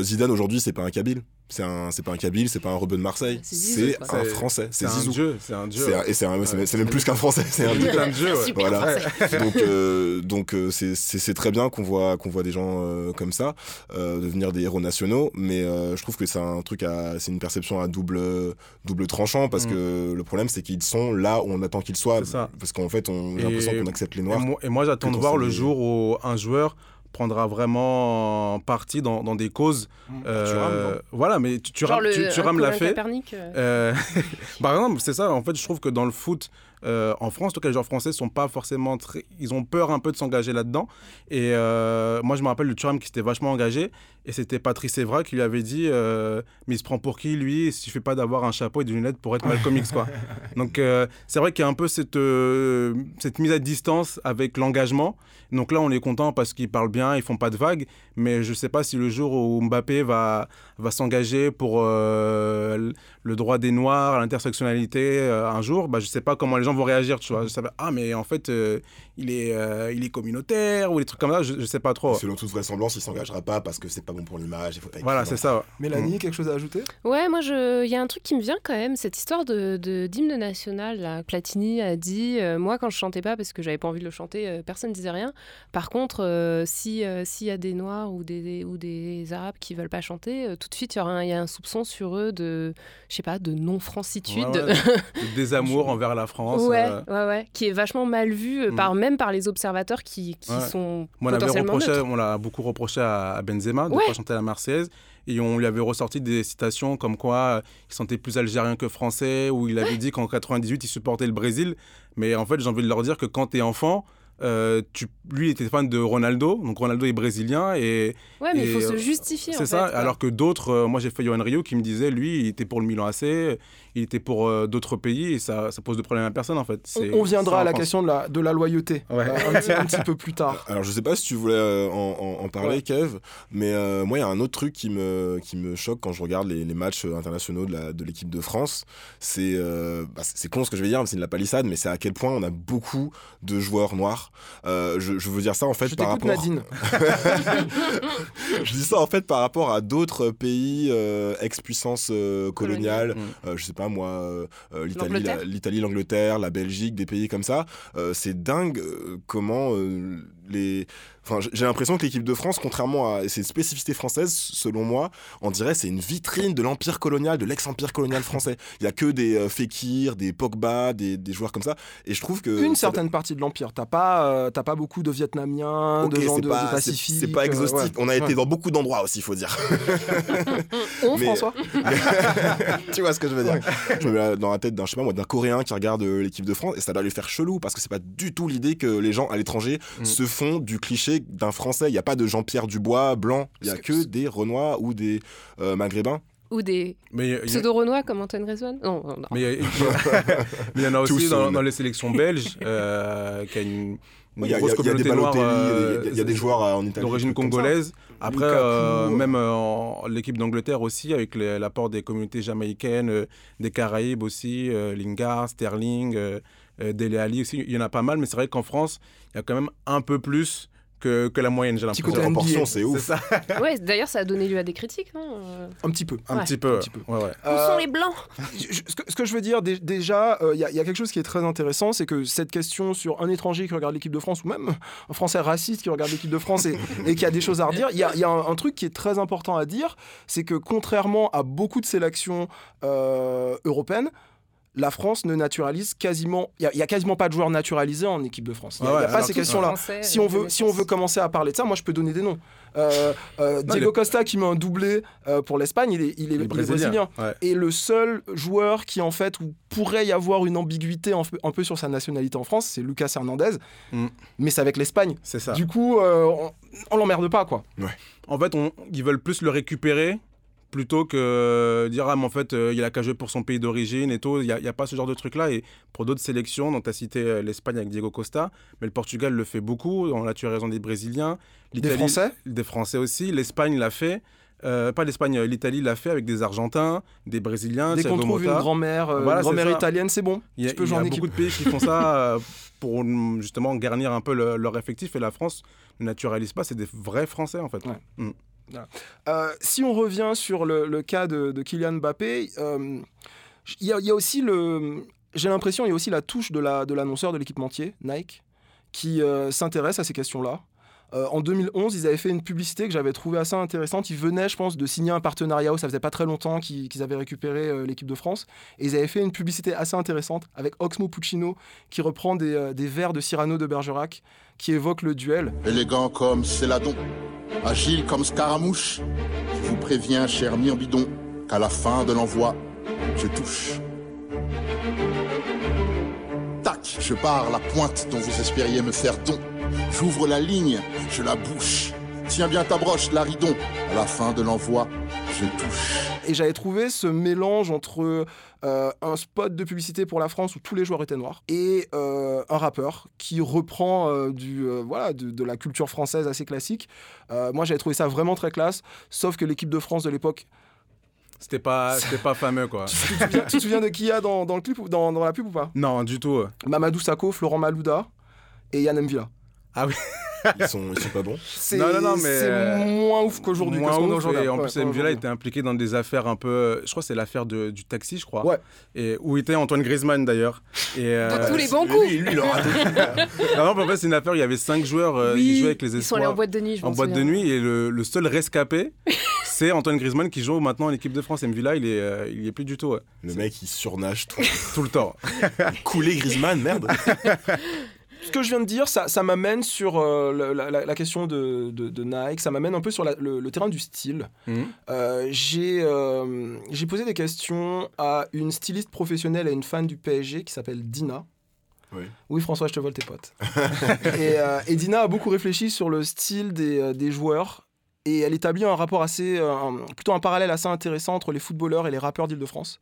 Zidane, aujourd'hui, c'est pas un Kabyle. C'est un, c'est pas un Kabyle, c'est pas un rebeu de Marseille. C'est un Français. C'est Zizou. dieu, c'est un dieu. C'est un- et c'est même- plus qu'un français, c'est un dieu. un dieu, ouais. Super Voilà. donc euh, donc euh, c'est- c'est très bien qu'on voit qu'on voit des gens euh, comme ça euh, devenir des héros nationaux mais euh, je trouve que c'est un truc à c'est une perception à double double tranchant parce Mm. que le problème c'est qu'ils sont là où on attend qu'ils soient C'est ça. parce qu'en fait on j'ai l'impression qu'on accepte les noirs et moi, j'attends de voir le jour où un joueur prendra vraiment parti dans, dans des causes. euh, Tu rames, voilà, mais tu, tu Genre rames, le tu, tu un rames l'a. Kaepernick, euh, Euh, par exemple, c'est ça. En fait, je trouve que dans le foot, euh, en France, en tout cas, les joueurs français sont pas forcément très. Ils ont peur un peu de s'engager là-dedans. Et euh, moi, je me rappelle de Thuram qui s'était vachement engagé. Et c'était Patrice Evra qui lui avait dit euh, Mais il se prend pour qui, lui Il suffit pas d'avoir un chapeau et des lunettes pour être Malcolm X, quoi? Donc, euh, c'est vrai qu'il y a un peu cette, euh, cette mise à distance avec l'engagement. Donc là, on est content parce qu'ils parlent bien, ils font pas de vagues. Mais je sais pas si le jour où Mbappé va, va s'engager pour euh, le droit des Noirs, l'intersectionnalité euh, un jour, bah, je sais pas comment les gens vont réagir, tu vois. Je sais pas, ah, mais en fait, euh, il, est, euh, il est communautaire ou des trucs comme ça, je, je sais pas trop. Selon toute vraisemblance, il s'engagera pas parce que c'est pas bon pour l'image. il faut- Voilà, c'est ça. Mélanie, quelque chose à ajouter? Ouais, moi, je... il y a un truc qui me vient quand même, cette histoire de, de- d'hymne national. Là. Platini a dit, euh, moi, quand je chantais pas, parce que j'avais pas envie de le chanter, euh, personne disait rien. Par contre, euh, si euh, s'il y a des Noirs ou des, ou des Arabes qui veulent pas chanter, euh, tout de suite, il y, a un soupçon sur eux de, je sais pas, de non-francitude. Ouais, ouais. Désamour envers la France. Ouais, euh, ouais, ouais, qui est vachement mal vu, euh, Mm. par, même par les observateurs qui, qui Ouais. sont Moi, potentiellement on l'a beaucoup reproché à, à Benzema de ne Ouais. pas la Marseillaise. Et on lui avait ressorti des citations comme quoi euh, il sentait plus algérien que français, ou il avait dit qu'en 98, il supportait le Brésil. Mais en fait, j'ai envie de leur dire que quand tu es enfant, euh, tu, lui il était fan de Ronaldo, donc Ronaldo est brésilien et Ouais, mais il faut se euh, justifier. c'est ça. Alors que d'autres, euh, moi j'ai fait Johan Rio qui me disait lui il était pour le Milan AC, il était pour euh, d'autres pays et ça, ça pose de problème à personne en fait. On, on viendra à la question de la, de la loyauté Ouais. euh, un, petit, un petit peu plus tard. Alors je sais pas si tu voulais euh, en, en- en parler Ouais. Kev, mais euh, moi il y a un autre truc qui me, qui me choque quand je regarde les, les matchs internationaux de l'équipe de, France. C'est euh, bah, c'est con ce que je vais dire, c'est de la palissade, mais c'est à quel point on a beaucoup de joueurs noirs. Euh, je, je veux dire ça en fait Je par rapport... Nadine. je dis ça en fait par rapport à d'autres pays euh, ex-puissance euh, coloniale, Mm. euh, je sais pas moi, euh, euh, l'Italie, L'Angleterre. la- Belgique, des pays comme ça. Euh, c'est dingue euh, comment euh, les. Enfin, j'ai l'impression que l'équipe de France, contrairement à ses spécificités françaises, selon moi, on dirait c'est une vitrine de l'empire colonial, de l'ex-empire colonial français. Il y a que des euh, Fekir, des Pogba, des, des joueurs comme ça. Et je trouve que Une certaine partie de l'Empire. T'as pas, euh, t'as pas beaucoup de Vietnamiens, de gens de, pas, Pacifique. c'est pas euh, exhaustif. ouais. On a été dans beaucoup d'endroits aussi, il faut dire. On, mais- François tu vois ce que je veux dire Je me mets dans la tête d'un je sais pas moi d'un Coréen qui regarde euh, l'équipe de France et ça doit lui faire chelou parce que c'est pas du tout l'idée que les gens à l'étranger Mm. se font du cliché d'un Français. Il y a pas de Jean-Pierre Dubois blanc. Il y a que des Renois ou des euh, Maghrébins. Ou des Mais il y a- pseudo-renois comme Antoine Griezmann Non, non, non. Mais il y en a aussi dans, les sélections belges euh, qui a une, une Il y a, il y grosse a- il y a des communauté noire Balotelli, euh, il y a- il y a des joueurs euh, en Italie. d'origine congolaise. Après, euh, euh. même euh, en- l'équipe d'Angleterre aussi, avec les- l'apport des communautés jamaïcaines, euh, des Caraïbes aussi, euh, Lingard, Sterling, euh, euh, Dele Alli aussi, il y en a pas mal, mais c'est vrai qu'en France, il y a quand même un peu plus que, que la moyenne, j'ai Petit l'impression. NBA. proportion, c'est C'est ouf. ça, Ouais, d'ailleurs, ça a donné lieu à des critiques, non Euh, Un petit peu. un Ouais. petit peu. Un petit peu. Ouais, ouais. Où Euh, sont les blancs je- je- ce, que, ce que je veux dire, dé- déjà, il y, a- y a quelque chose qui est très intéressant, c'est que cette question sur un étranger qui regarde l'équipe de France, ou même un Français raciste qui regarde l'équipe de France et, et qui a des choses à redire, il y a, il y a un, un truc qui est très important à dire, c'est que contrairement à beaucoup de sélections euh, européennes, la France ne naturalise quasiment, il n'y a, quasiment pas de joueurs naturalisés en équipe de France. Il n'y a, Ah ouais, il y a pas ces que- questions-là. Si on, euh, veut, de si on veut commencer à parler de ça, moi je peux donner des noms. Euh, euh, Non, Diego le- Costa qui met un doublé euh, pour l'Espagne, il est, il est- Les il est brésilien. Ouais. Et le seul joueur qui, en fait, où pourrait y avoir une ambiguïté un peu sur sa nationalité en France, c'est Lucas Hernandez. Mm. Mais c'est avec l'Espagne. C'est ça. Du coup, euh, on, on l'emmerde pas, quoi. En fait, on- ils veulent plus le récupérer plutôt que dire ah mais en fait euh, il a qu'à jouer pour son pays d'origine et tout. Il n'y a, il y a pas ce genre de truc là et pour d'autres sélections dont tu as cité euh, l'Espagne avec Diego Costa mais le Portugal le fait beaucoup. On a tu as raison des Brésiliens. Des Français des Français aussi. l'Espagne l'a fait. Euh, pas l'Espagne euh, l'Italie l'a fait avec des Argentins des Brésiliens Dès qu'on trouve une grand-mère euh, Voilà, grand-mère italienne, c'est bon. Il y a, tu peux y a beaucoup de pays qui font ça euh, pour mm, justement garnir un peu le- leur effectif. Et la France ne naturalise pas, c'est des vrais Français en fait. Ouais. Mm. Euh, si on revient sur le, cas de, Kylian Mbappé, euh, y, aussi le. J'ai l'impression il y a aussi la touche de la de l'annonceur de l'équipementier Nike qui euh, s'intéresse à ces questions-là. Euh, en 2011, ils avaient fait une publicité que j'avais trouvée assez intéressante. Ils venaient, je pense, de signer un partenariat où ça faisait pas très longtemps qu'ils avaient récupéré euh, l'équipe de France. Et ils avaient fait une publicité assez intéressante avec Oxmo Puccino qui reprend des, euh, vers de Cyrano de Bergerac qui évoquent le duel. Élégant comme Céladon, agile comme Scaramouche, je vous préviens, cher Myrbidon, qu'à la fin de l'envoi, je touche. Tac, je pars la pointe dont vous espériez me faire don. J'ouvre la ligne, je la bouche. Tiens bien ta broche, Laridon. À la fin de l'envoi, je touche. Et j'avais trouvé ce mélange entre euh, un spot de publicité pour la France où tous les joueurs étaient noirs et euh, un rappeur qui reprend euh, du, euh, voilà, de, de la culture française assez classique. Euh, moi, j'avais trouvé ça vraiment très classe, sauf que l'équipe de France de l'époque. C'était pas, c'était pas fameux, quoi. Tu te souviens, tu te souviens de qui il y a dans, dans le clip ou dans, dans la pub ou pas? Non, du tout. Mamadou Sakho, Florent Malouda et Yann Mvila. Ah oui. Ils sont, ils sont pas bons. C'est Non, non, non, mais, c'est euh, moins ouf qu'aujourd'hui. Moins ouf, aujourd'hui. et en plus, ouais, ouais. était impliqué dans des affaires un peu. Je crois que c'est l'affaire de- du taxi, je crois. Ouais. Et où était Antoine Griezmann d'ailleurs. Et, euh, tous les bons coups. Lui, lui, il aura non, non, en fait, c'est une affaire. où Il y avait cinq joueurs euh, Oui, qui jouaient avec les Ils sont allés en espoirs boîte de nuit, je en boîte de nuit. Et le, le seul rescapé, c'est Antoine Griezmann qui joue maintenant en équipe de France. Mvila, il est, euh, il est plus du tout. ouais. Le mec, il surnage tout. Tout le temps. Couler Griezmann, merde. Ce que je viens de dire, ça, ça m'amène sur euh, la, la- la question de, de- de Nike, ça m'amène un peu sur la- le, le terrain du style. Mhm. Euh, J'ai euh, j'ai posé des questions à une styliste professionnelle et une fan du PSG qui s'appelle Dina. Oui. Oui, François, je te vole tes potes. et, euh, et Dina a beaucoup réfléchi sur le style des, des joueurs et elle établit un rapport assez, euh, plutôt un parallèle assez intéressant entre les footballeurs et les rappeurs d'Île-de-France.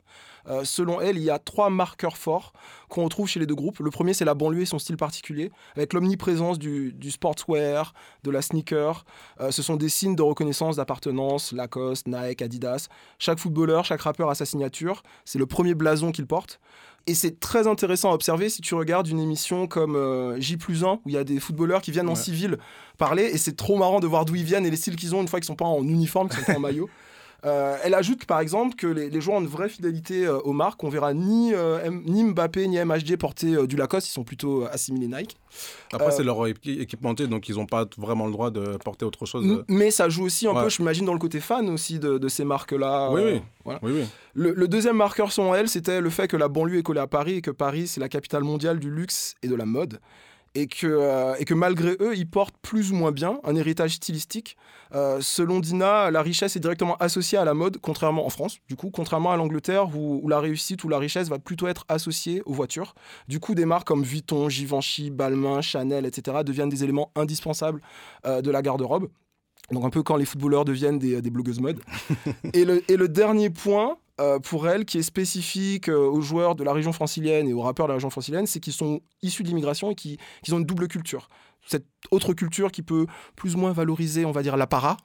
Euh, selon elle, il y a trois marqueurs forts qu'on retrouve chez les deux groupes. Le premier, c'est la banlieue et son style particulier, avec l'omniprésence du, du sportswear, de la sneaker. Euh, ce sont des signes de reconnaissance, d'appartenance, Lacoste, Nike, Adidas. Chaque footballeur, chaque rappeur a sa signature. C'est le premier blason qu'il porte. Et c'est très intéressant à observer si tu regardes une émission comme euh, J plus 1, où il y a des footballeurs qui viennent en civil parler, et c'est trop marrant de voir d'où ils viennent et les styles qu'ils ont une fois qu'ils sont pas en uniforme, qu'ils sont pas en maillot. Euh, elle ajoute par exemple que les, les joueurs ont une vraie fidélité euh, aux marques. On verra ni, euh, M- ni Mbappé ni MHD porter du Lacoste, ils sont plutôt assimilés Nike. Après, c'est leur équi- équipementier, donc ils n'ont pas vraiment le droit de porter autre chose. Mais ça joue aussi un Ouais. peu, je m'imagine, dans le côté fan aussi de, de ces marques-là. Oui, oui. voilà. Oui, oui. Le, le deuxième marqueur selon elle, c'était le fait que la banlieue est collée à Paris et que Paris, c'est la capitale mondiale du luxe et de la mode. Et que, euh, et que malgré eux, ils portent plus ou moins bien un héritage stylistique. Euh, selon Dina, la richesse est directement associée à la mode, contrairement en France, du coup, contrairement à l'Angleterre où, où la réussite ou la richesse va plutôt être associée aux voitures. Du coup, des marques comme Vuitton, Givenchy, Balmain, Chanel, etc. deviennent des éléments indispensables euh, de la garde-robe. Donc un peu quand les footballeurs deviennent des, des blogueuses mode. et, le, et le dernier point, euh, pour elle, qui est spécifique euh, aux joueurs de la région francilienne et aux rappeurs de la région francilienne, c'est qu'ils sont issus de l'immigration et qui- qu'ils ont une double culture. Cette autre culture qui peut plus ou moins valoriser, on va dire, la para,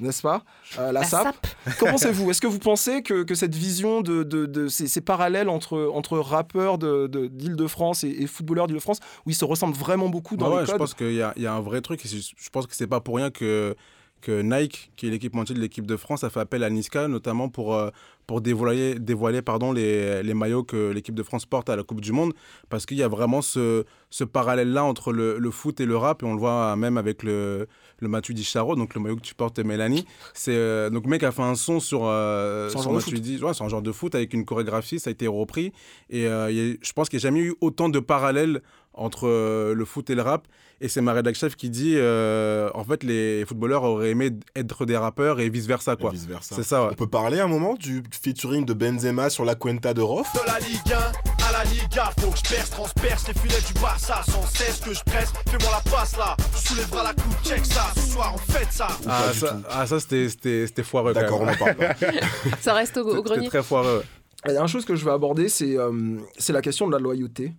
n'est-ce pas Euh, La, La SAP. Qu'en pensez-vous? Est-ce que vous pensez que, que cette vision de, de, de ces, ces parallèles entre, entre rappeurs de- de- d'Île-de-France et, et footballeurs d'Île-de-France, où ils se ressemblent vraiment beaucoup dans Ouais, les ouais, je codes? pense qu'il y y a un vrai truc. et Je pense que c'est pas pour rien que, que Nike, qui est l'équipementier de l'équipe de France, a fait appel à Niska, notamment pour, euh, pour dévoiler, dévoiler pardon, les, les maillots que l'équipe de France porte à la Coupe du Monde. Parce qu'il y a vraiment ce, ce parallèle-là entre le, le foot et le rap. Et on le voit même avec le, le Matuidi Charo, donc le maillot que tu portes, Mélanie. C'est, euh, donc le mec a fait un son sur, euh, sur Matuidi. Ouais, c'est un genre de foot avec une chorégraphie. Ça a été repris. Et euh, a- je pense qu'il n'y a jamais eu autant de parallèles entre euh, le foot et le rap. Et c'est ma rédac chef qui dit euh, en fait, les footballeurs auraient aimé être des rappeurs et vice-versa. quoi. Vice versa. C'est ça, ouais. On peut parler un moment du featuring de Benzema sur la Cuenta de Rof? De la Ligue 1 à la Liga, faut que je perce, transperce les filets du Barça sans cesse que je presse. Fais-moi la passe là, je soulèverai la coupe, check ça. Ce soir on fête ça. Ah, ça, ah, ça c'était, c'était, c'était foireux. D'accord, on en parle pas. Ça reste au, au C'était grenier. très foireux. La dernière chose que je veux aborder, c'est euh, c'est la question de la loyauté.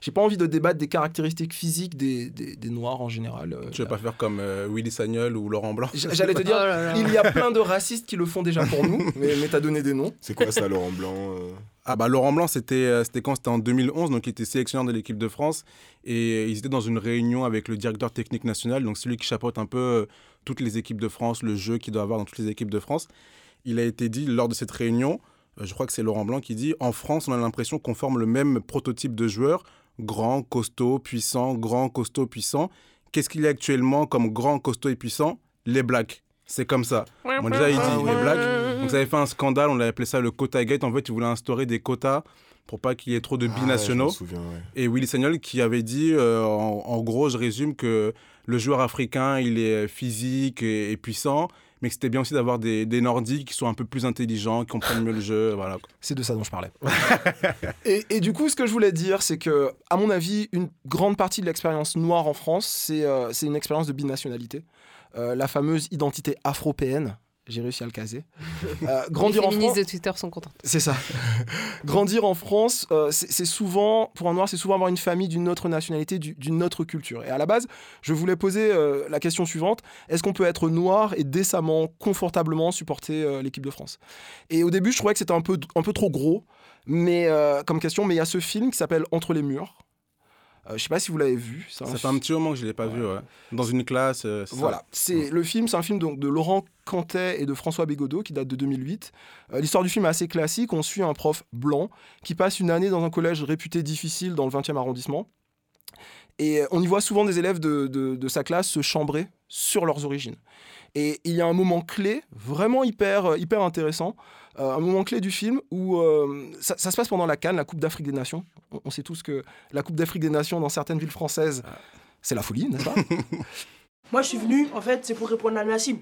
J'ai pas envie de débattre des caractéristiques physiques des, des, des Noirs en général. euh, Tu veux pas faire comme euh, Willy Sagnol ou Laurent Blanc? J'allais te dire, Oh là là. il y a plein de racistes qui le font déjà pour nous, mais, mais t'as donné des noms. C'est quoi ça, Laurent Blanc euh? Ah bah Laurent Blanc, c'était euh, c'était quand? C'était en 2011, donc il était sélectionneur de l'équipe de France et ils étaient dans une réunion avec le directeur technique national, donc celui qui chapeaute un peu toutes les équipes de France, le jeu qu'il doit avoir dans toutes les équipes de France. Il a été dit lors de cette réunion, je crois que c'est Laurent Blanc qui dit en France, on a l'impression qu'on forme le même prototype de joueur, grand, costaud, puissant, grand, costaud, puissant. Qu'est-ce qu'il y a actuellement comme grand, costaud et puissant? Les blacks. C'est comme ça. Bon, déjà, il dit Ah, les blacks. Donc, ça avait fait un scandale, on avait appelé ça le quota gate. En fait, ils voulaient instaurer des quotas pour pas qu'il y ait trop de Ah, binationaux. souviens, ouais. et Willy Sagnol qui avait dit, euh, en, en gros, je résume, que le joueur africain, il est physique et, et puissant, mais que c'était bien aussi d'avoir des, Nordiques qui sont un peu plus intelligents, qui comprennent mieux le jeu. Voilà. C'est de ça dont je parlais. et, du coup, ce que je voulais dire, c'est que, à mon avis, une grande partie de l'expérience noire en France, c'est euh, une expérience de binationalité. euh, la fameuse identité afropéenne. J'ai réussi à le caser. Euh, Les grandir en féministes France. de Twitter sont contents. C'est ça. Grandir en France, euh, c'est souvent, pour un noir, c'est souvent avoir une famille d'une autre nationalité, du- d'une autre culture. Et à la base, je voulais poser euh, la question suivante est-ce qu'on peut être noir et décemment, confortablement supporter l'équipe de France? Et au début, je trouvais que c'était un peu, un peu trop gros mais, comme question, mais il y a ce film qui s'appelle Entre les murs. Euh, je sais pas si vous l'avez vu. Ça fait un petit moment que je l'ai pas vu, ouais. Dans une classe. euh, c'est voilà, c'est le film, c'est un film donc de Laurent Cantet et de François Bégodeau qui date de 2008. Euh, L'histoire du film est assez classique. On suit un prof blanc qui passe une année dans un collège réputé difficile dans le 20e arrondissement. Et on y voit souvent des élèves de, de- de sa classe se chambrer sur leurs origines. Et il y a un moment clé, vraiment hyper, euh, hyper intéressant, euh, un moment clé du film où euh, ça, ça se passe pendant la Cannes, la Coupe d'Afrique des Nations. On, on sait tous que la Coupe d'Afrique des Nations dans certaines villes françaises, c'est la folie, n'est-ce pas Moi, je suis venu, en fait, c'est pour répondre à Nassim.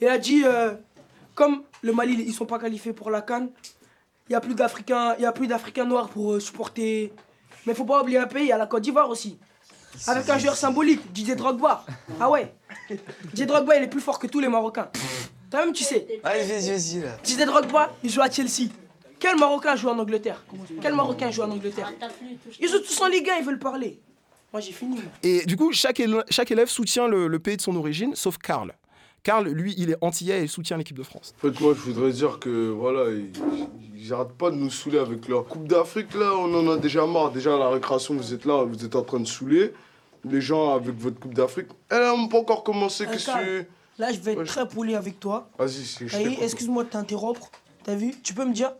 Il a dit, euh, comme le Mali, ils sont pas qualifiés pour la Cannes, il y a plus d'Africains, il y a plus d'Africains noirs pour supporter. Mais faut pas oublier un pays, il y a la Côte d'Ivoire aussi. Avec un joueur symbolique, Didier Drogba. Ah ouais. Didier Drogba, il est plus fort que tous les Marocains. Toi-même, tu sais. Allez, vas-y, vas-y, là. Didier Drogba, il joue à Chelsea. Quel Marocain joue en Angleterre? Quel Marocain joue en Angleterre? Ils jouent tous en Ligue 1, ils veulent parler. Moi, j'ai fini. Et du coup, chaque, élève soutient le, le pays de son origine, sauf Karl. Karl, lui, il est antillais et soutient l'équipe de France. En fait, moi, je voudrais dire que, voilà, ils, ils arrêtent pas de nous saouler avec leur Coupe d'Afrique, là, on en a déjà marre. Déjà, à la récréation, vous êtes là, vous êtes en train de saouler. Les gens avec votre Coupe d'Afrique, elle a même pas encore commencé, Euh, qu'est-ce que... Là, je vais être Ouais, je- très poli avec toi. Vas-y, je excuse-moi de t'interrompre. T'as vu? Tu peux me dire,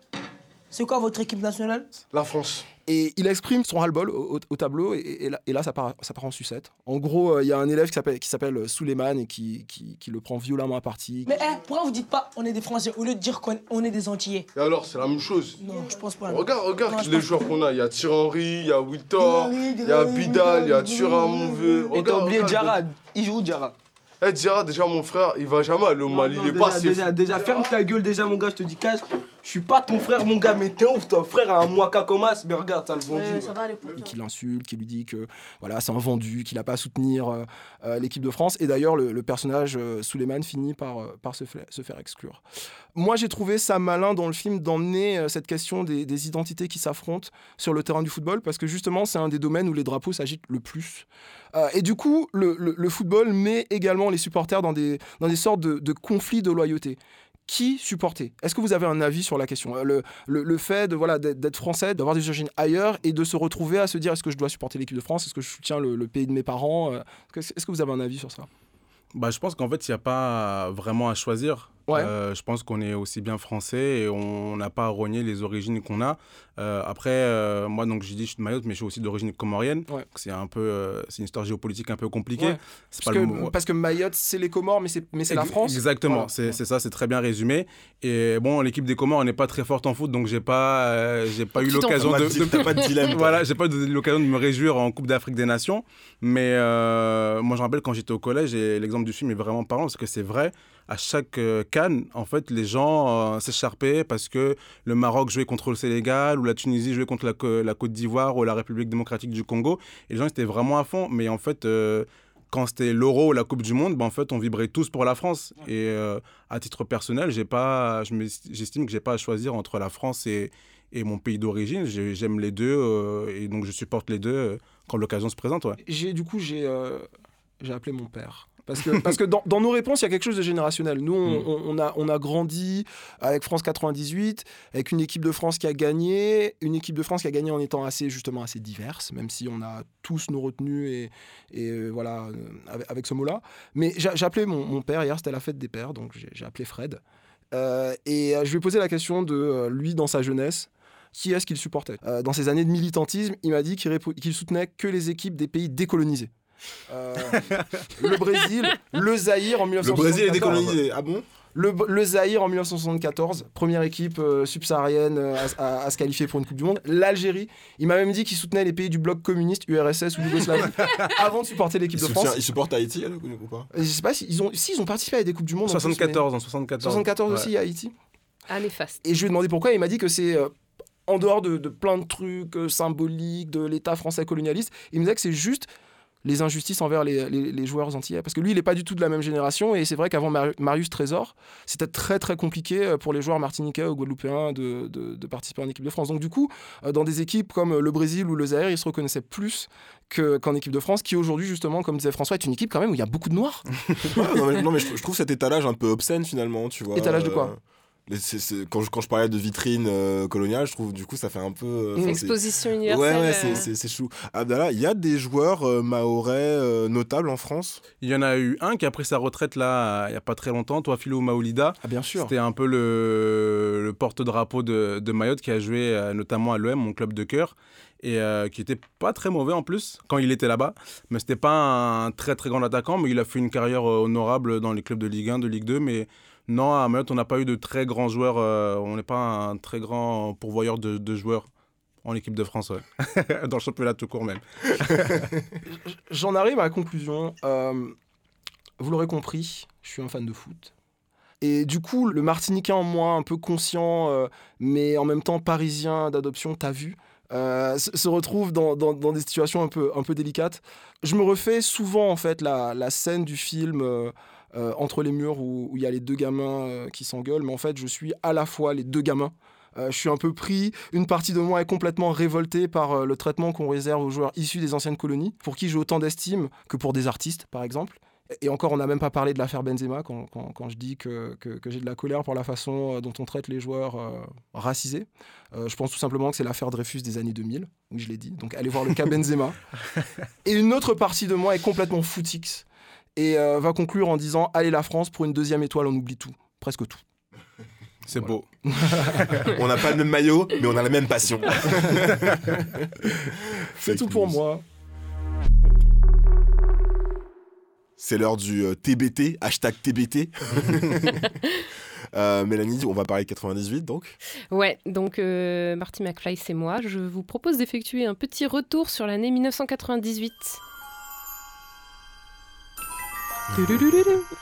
c'est quoi votre équipe nationale? La France. Et il exprime son ras-le-bol au, au- au tableau, et, et là, et là, ça, part, ça part en sucette. En gros, euh, il y a un élève qui s'appelle, Suleiman et qui, qui, qui le prend violemment à partie. Mais eh, pourquoi vous dites pas on est des Français au lieu de dire qu'on on est des Antillais? Et alors, c'est la même chose. Non, je pense pas. Regarde, regarde Non, les pense joueurs qu'on a. Il y a Thierry Henry, il y a Thierry, il y a Bidal, il y a Thierry, Thuram. Et t'as oublié regarde. Jarad. Il joue où, Jarad Eh, Diarra, déjà, mon frère, il va jamais aller au Mali. Non, il est déjà, pas déjà, déjà, ferme ta gueule, déjà, mon gars, je te dis cash. Je suis pas ton frère, mon gars, mais t'es ouf, ton frère a un mois. Mais regarde, t'as le vendu. Ouais, ça va aller pour et qui l'insulte, qui lui dit que voilà, c'est un vendu, qu'il n'a pas à soutenir euh, euh, l'équipe de France. Et d'ailleurs, le, le personnage euh, Suleiman finit par, euh, par se, fa- se faire exclure. Moi, j'ai trouvé ça malin dans le film d'emmener euh, cette question des, des identités qui s'affrontent sur le terrain du football, parce que justement, c'est un des domaines où les drapeaux s'agitent le plus. Euh, et du coup, le, le- le football met également les supporters dans des, dans des sortes de, de conflits de loyauté. Qui supporter? Est-ce que vous avez un avis sur la question? Euh, le, fait de voilà d'être français, d'avoir des origines ailleurs et de se retrouver à se dire est-ce que je dois supporter l'équipe de France? Est-ce que je soutiens le, pays de mes parents? Euh, Est-ce que- est-ce que vous avez un avis sur ça? Bah, je pense qu'en fait, il n'y a pas vraiment à choisir. Ouais. Euh, je pense qu'on est aussi bien français et on n'a pas à rogner les origines qu'on a. Euh, après, euh, moi, donc, j'ai dit je suis de Mayotte, mais je suis aussi d'origine comorienne. Ouais. C'est un peu, euh, c'est une histoire géopolitique un peu compliquée. Ouais. C'est parce pas que, le mot. parce que Mayotte, c'est les Comores, mais c'est mais c'est la France. Exactement, Voilà. c'est c'est ça, c'est très bien résumé. Et bon, l'équipe des Comores n'est pas très forte en foot, donc j'ai pas, euh, j'ai pas eu l'occasion de, On que pas dilemme, voilà, j'ai pas eu l'occasion de me réjouir en Coupe d'Afrique des Nations. Mais euh, moi, je me rappelle quand j'étais au collège, et l'exemple du film est vraiment parlant parce que c'est vrai. À chaque euh, Cannes, en fait, les gens euh, s'écharpaient parce que le Maroc jouait contre le Sénégal ou la Tunisie jouait contre la, Côte d'Ivoire ou la République démocratique du Congo. Et les gens étaient vraiment à fond. Mais en fait, euh, quand c'était l'Euro ou la Coupe du Monde, ben, en fait, on vibrait tous pour la France. Et à titre personnel, j'ai pas, je me- j'estime que j'ai pas à choisir entre la France et, et mon pays d'origine. J'ai- J'aime les deux et donc je supporte les deux quand l'occasion se présente. Ouais. J'ai du coup j'ai j'ai appelé mon père. Parce que, parce que dans, dans nos réponses, il y a quelque chose de générationnel. Nous, on, Mm. on- on a, on a grandi avec France 98, avec une équipe de France qui a gagné, une équipe de France qui a gagné en étant assez, justement, assez diverse, même si on a tous nos retenues et, et euh, voilà, euh, avec, avec ce mot-là. Mais j'ai appelé mon, mon père hier, c'était la fête des pères, donc j'ai appelé Fred. Euh, et je lui ai posé la question de euh, lui, dans sa jeunesse, qui est-ce qu'il supportait? Euh, Dans ses années de militantisme, il m'a dit qu'il qu'il soutenait que les équipes des pays décolonisés. Euh, le Brésil, le Zaïre en Le 1974. Brésil est décolonisé. Ah bon? Le, le Zaïre en 1974, première équipe euh, subsaharienne euh, à, à- à se qualifier pour une Coupe du Monde. L'Algérie, il m'a même dit qu'il soutenait les pays du bloc communiste, URSS ou Yougoslavie, avant de supporter l'équipe de soutient- France. il supporte Haïti, elle, ou pas? Je sais pas s'ils ont, si, ils ont participé à des Coupes du Monde. en plus, 74, en mais- 74. 74 Ouais. aussi à Haïti. Ah, néfaste. Et je lui ai demandé pourquoi. Il m'a dit que c'est euh, en dehors de, de plein de trucs euh, symboliques de l'État français colonialiste. Il me disait que c'est juste les injustices envers les, les- les joueurs antillais. Parce que lui, il n'est pas du tout de la même génération. Et c'est vrai qu'avant Mar- Marius Trésor, c'était très très compliqué euh, pour les joueurs martiniquais ou guadeloupéens de, de- de participer en équipe de France. Donc du coup, euh, dans des équipes comme le Brésil ou le Zaïre, ils se reconnaissaient plus que- qu'en équipe de France, qui aujourd'hui, justement, comme disait François, est une équipe quand même où il y a beaucoup de noirs. Ouais, non, mais, non, mais je, je trouve cet étalage un peu obscène finalement, tu vois. Étalage de quoi? Quand, je, quand je parlais de vitrine euh, coloniale, je trouve du coup ça fait un peu. euh, Exposition universelle. ouais, euh, c'est- chou. Abdallah, il y a des joueurs euh, mahorais euh, notables en France? Il y en a eu un qui a pris sa retraite là, il n'y a pas très longtemps, toi Philo Maoulida. Ah, bien sûr. C'était un peu le, le porte-drapeau de, de Mayotte qui a joué euh, notamment à l'OM, mon club de cœur, et euh, qui était pas très mauvais en plus quand il était là-bas. Mais c'était pas un très très grand attaquant, mais il a fait une carrière honorable dans les clubs de Ligue 1, de Ligue 2. Mais non, à Mayotte, on n'a pas eu de très grands joueurs. euh, on n'est pas un très grand pourvoyeur de, joueurs en équipe de France, dans le championnat tout court même. J'en arrive à la conclusion. Euh, vous l'aurez compris, je suis un fan de foot. Et du coup, le Martiniquais en moi, un peu conscient, euh, mais en même temps parisien d'adoption, t'as vu, se, retrouve dans, des situations un peu, un peu délicates. Je me refais souvent, en fait, la scène du film euh, Entre les murs où il y a les deux gamins euh, qui s'engueulent, mais en fait, je suis à la fois les deux gamins. Euh, je suis un peu pris. Une partie de moi est complètement révoltée par euh, le traitement qu'on réserve aux joueurs issus des anciennes colonies, pour qui j'ai autant d'estime que pour des artistes, par exemple. Et encore, on n'a même pas parlé de l'affaire Benzema quand, quand- quand je dis que, que- que j'ai de la colère pour la façon dont on traite les joueurs euh, racisés. Euh, je pense tout simplement que c'est l'affaire Dreyfus des années 2000. Oui, je l'ai dit. Donc, allez voir le cas Benzema. Et une autre partie de moi est complètement footix et euh, va conclure en disant Allez, la France, pour une deuxième étoile, on oublie tout. Presque tout. C'est beau. On n'a pas le même maillot, mais on a la même passion. C'est tout pour moi. C'est l'heure du euh, TBT, hashtag TBT. Euh, Mélanie, on va parler de 98 donc. Ouais, donc euh, Marty McFly, c'est moi. Je vous propose d'effectuer un petit retour sur l'année 1998.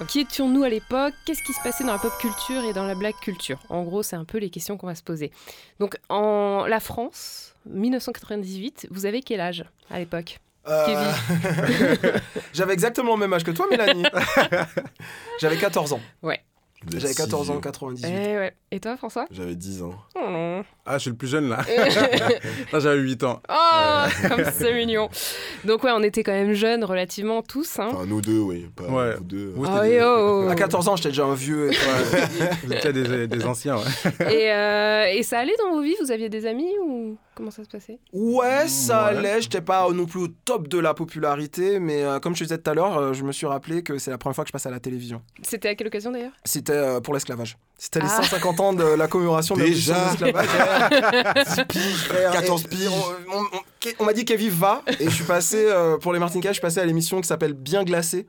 Qui étions-nous à l'époque? Qu'est-ce qui se passait dans la pop culture et dans la black culture? En gros, c'est un peu les questions qu'on va se poser. Donc, en la France, 1998, vous avez quel âge à l'époque? Euh, J'avais exactement le même âge que toi, Mélanie. J'avais 14 ans. Ouais. J'avais si 14 ans en vieux. 98. Eh ouais. Et toi, François? J'avais 10 ans. Oh non. Ah, je suis le plus jeune là. j'avais 8 ans. Oh, comme c'est mignon. Donc ouais, on était quand même jeunes relativement tous. Hein. Enfin, nous deux, oui. Pas Ouais. vous deux. Vous, Oh, c'était des- yo. À 14 ans, j'étais déjà un vieux. vous étiez des, des anciens, ouais. Et, euh, et ça allait dans vos vies? Vous aviez des amis ou comment ça se passait? Ouais, ça Ouais. allait. J'étais pas non plus au top de la popularité, mais euh, comme je te disais tout à l'heure, euh, je me suis rappelé que c'est la première fois que je passais à la télévision. C'était à quelle occasion d'ailleurs? C'était euh, pour l'esclavage. C'était les Ah. 150 ans de la commémoration de l'esclavage. 10 piges, frère. 14 Et- piges. On, on- m'a dit Kevin va, et je suis passé, euh, pour les Martiniquais, je suis passé à l'émission qui s'appelle Bien glacé.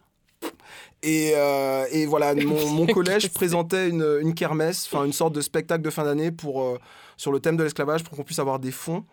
Et, euh, et voilà, mon, mon collège présentait une, une kermesse, enfin une sorte de spectacle de fin d'année pour, euh, sur le thème de l'esclavage pour qu'on puisse avoir des fonds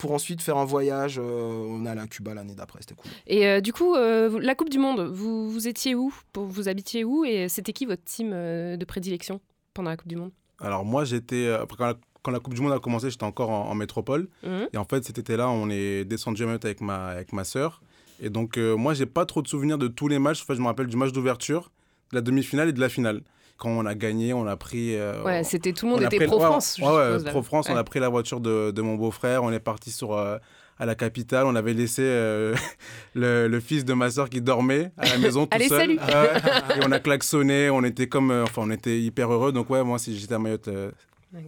pour ensuite faire un voyage. euh, on est allé à Cuba l'année d'après, c'était cool. Et euh, du coup, euh, la Coupe du Monde, vous, vous étiez où? Vous habitiez où? Et c'était qui votre team euh, de prédilection pendant la Coupe du Monde? Alors moi, j'étais... euh, Quand la, quand la Coupe du Monde a commencé, j'étais encore en, en métropole. Mhm. Et en fait, cet été-là, on est descendu à Mayotte avec ma, avec ma sœur. Et donc, euh, moi, j'ai pas trop de souvenirs de tous les matchs. En fait, je me rappelle du match d'ouverture, de la demi-finale et de la finale. Quand on a gagné, on a pris... euh, Ouais, c'était tout le monde était pro-France. Ouais, ouais, là. pro-France. On Ouais. a pris la voiture de, de mon beau-frère. On est parti sur, euh, à la capitale. On avait laissé euh, le, le fils de ma soeur qui dormait à la maison tout Allez, seul. salut. Ouais. et on a klaxonné. On était comme... enfin, on était hyper heureux. Donc, ouais, moi, si j'étais à Mayotte.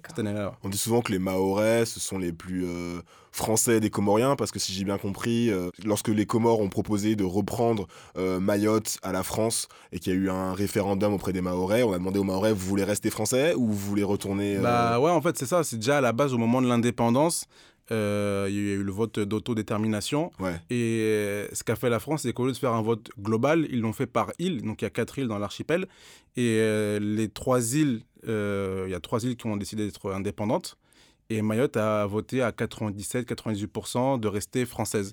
Cette année-là. On dit souvent que les Mahorais, ce sont les plus euh, français des Comoriens, parce que si j'ai bien compris, euh, lorsque les Comores ont proposé de reprendre euh, Mayotte à la France et qu'il y a eu un référendum auprès des Mahorais, on a demandé aux Mahorais, vous voulez rester français ou vous voulez retourner euh, Bah ouais, en fait, c'est ça. C'est déjà à la base, au moment de l'indépendance, euh, il y a eu le vote d'autodétermination. Ouais. Et euh, ce qu'a fait la France, c'est qu'au lieu de faire un vote global, ils l'ont fait par île. Donc il y a quatre îles dans l'archipel. Et euh, les trois îles, euh, il y a trois îles qui ont décidé d'être indépendantes. Et Mayotte a voté à 97-98% de rester française.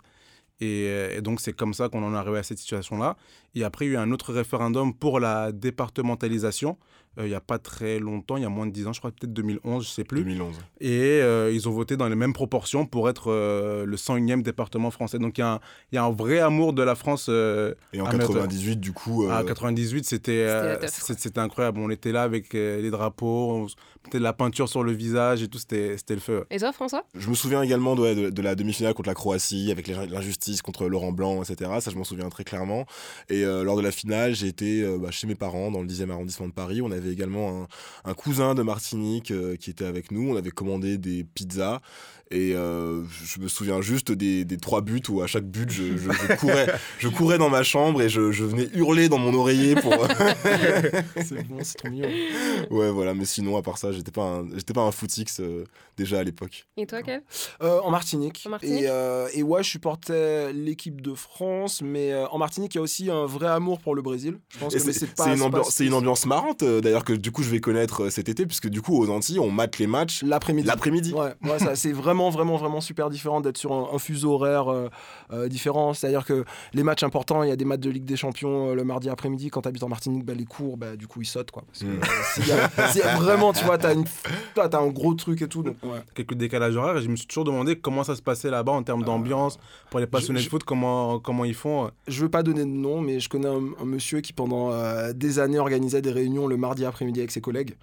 Et, et donc c'est comme ça qu'on en est arrivé à cette situation-là. Et après, il y a eu un autre référendum pour la départementalisation. euh, il n'y a pas très longtemps, il y a moins de 10 ans, je crois peut-être 2011, je sais plus. 2011. Et euh, ils ont voté dans les mêmes proportions pour être euh, le 101e département français. Donc il y, a un- il y a un vrai amour de la France. euh, Et en à mettre- 98, du coup. euh, Ah, 98, c'était euh, c'était incroyable. On était là avec euh, les drapeaux, de la peinture sur le visage et tout, c'était c'était le feu. Et toi, François? Je me souviens également de, ouais, de- de la demi-finale contre la Croatie, avec l'injustice contre Laurent Blanc, etc. Ça, je m'en souviens très clairement. Et euh, lors de la finale, j'ai euh, bah, chez mes parents dans le 10e arrondissement de Paris. On avait également un, un cousin de Martinique euh, qui était avec nous. On avait commandé des pizzas. Et euh, je me souviens juste des, des trois buts où à chaque but, je, je- je courais, je courais dans ma chambre et je, je venais hurler dans mon oreiller pour. C'est bon, c'est trop mignon. ouais, voilà. Mais sinon, à part ça, j'étais pas un, j'étais pas un footix euh, déjà à l'époque. Et toi, Kev? Euh, en Martinique. En Martinique? Et, euh, et ouais, je supportais l'équipe de France, mais euh, en Martinique, il y a aussi un vrai amour pour le Brésil. Je pense Et que mais c'est c'est pas. c'est une, pas ambiance- c'est une ambiance marrante euh, d'ailleurs que du coup je vais connaître euh, cet été puisque du coup aux Antilles on mate les matchs L'après-midi. l'après-midi. Ouais, ouais, ça, c'est vraiment, vraiment, vraiment super différent d'être sur un, un fuseau horaire euh, euh, différent. C'est-à-dire que les matchs importants, il y a des matchs de Ligue des Champions euh, le mardi après-midi. Quand tu habites en Martinique, bah, les cours, bah, du coup, ils sautent. Quoi, parce que, Mm. s'il y a- s'il y a vraiment, tu vois, toi, t'as un gros truc et tout. Donc, ouais. Quelques décalages horaires et je me suis toujours demandé comment ça se passait là-bas en termes d'ambiance, pour les passionnés je- de foot, comment, comment ils font. Je veux pas donner de nom, mais je connais un, un monsieur qui, pendant euh, des années, organisait des réunions le mardi après-midi avec ses collègues.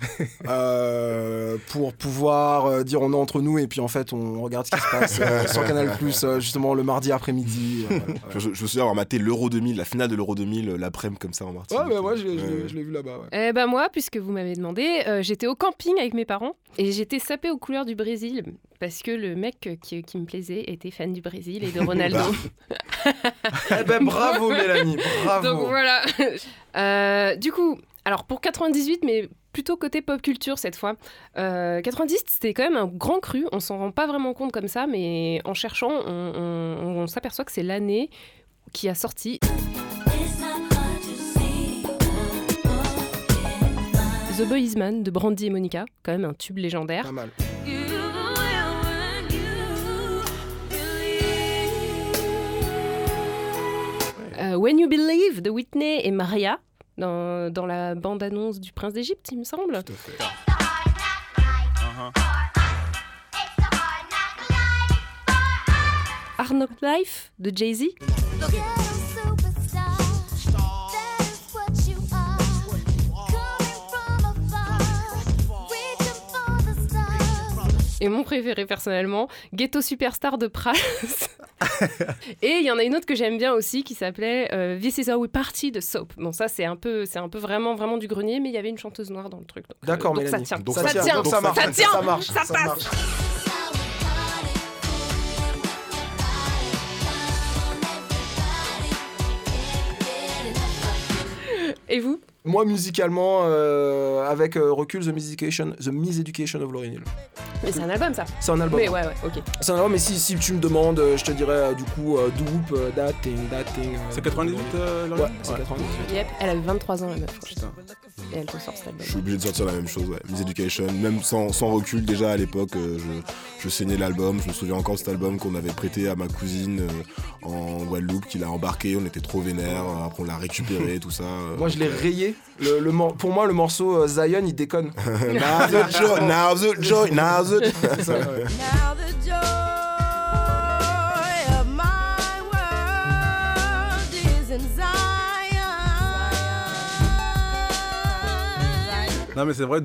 Euh, pour pouvoir euh, dire on est entre nous et puis en fait on regarde ce qui se passe euh, sur Canal Plus justement le mardi après-midi. euh, voilà. Je, me souviens avoir maté l'Euro 2000, la finale de l'Euro 2000 euh, l'après-midi comme ça en Martinique. Ouais, bah, ouais, je l'ai- je l'ai Ouais. je l'ai vu là-bas. ouais. Eh ben moi, puisque vous m'avez demandé, euh, j'étais au camping avec mes parents et j'étais sapée aux couleurs du Brésil parce que le mec qui, qui me plaisait était fan du Brésil et de Ronaldo. Eh ben bravo Mélanie, bravo. Donc voilà. Euh, du coup, alors pour 98, mais plutôt côté pop culture cette fois. Euh, 90, c'était quand même un grand cru. On s'en rend pas vraiment compte comme ça, mais en cherchant, on, on- on s'aperçoit que c'est l'année qui a sorti The Boys Man de Brandy et Monica, quand même un tube légendaire. Pas mal. Euh, When You Believe de Whitney et Maria dans, dans la bande-annonce du Prince d'Égypte, il me semble. Tout à fait. Life de Jay-Z. Et mon préféré personnellement, Ghetto Superstar de Pras. et il y en a une autre que j'aime bien aussi qui s'appelait euh, This Is How We Party de Soap. Bon ça c'est un peu c'est un peu vraiment vraiment du grenier mais il y avait une chanteuse noire dans le truc. euh, D'accord, donc ça tient. Donc ça, tient, donc ça marche, ça tient. ça marche, ça ça passe. marche. Et vous? Moi musicalement, euh, avec euh, recul, The Musication, The Miseducation of Lauryn Hill. Mais c'est un album ça. C'est un album. Mais ouais ouais ok. C'est un album, mais si, si tu me demandes, euh, je te dirais euh, du coup euh, Doop, That Thing, That Thing. euh, C'est 98 euh, Laurie Ouais, c'est 98. Yep, elle avait 23 ans la meuf. Putain. Et elle te sort cet album. Je suis obligé de sortir la même chose, ouais. Miss Education, même sans, sans recul, déjà à l'époque, euh, je, je saignais l'album. Je me souviens encore de cet album qu'on avait prêté à ma cousine euh, en Guadeloupe, qui l'a embarqué. On était trop vénère. Après, on l'a récupéré, tout ça. euh. Moi je l'ai rayé. Le, le mor- pour moi, le morceau euh, Zion, il déconne. now the joy, now the joy, now the. C'est ça, ouais. Now the joy of my world is in Zion. Non, mais c'est vrai,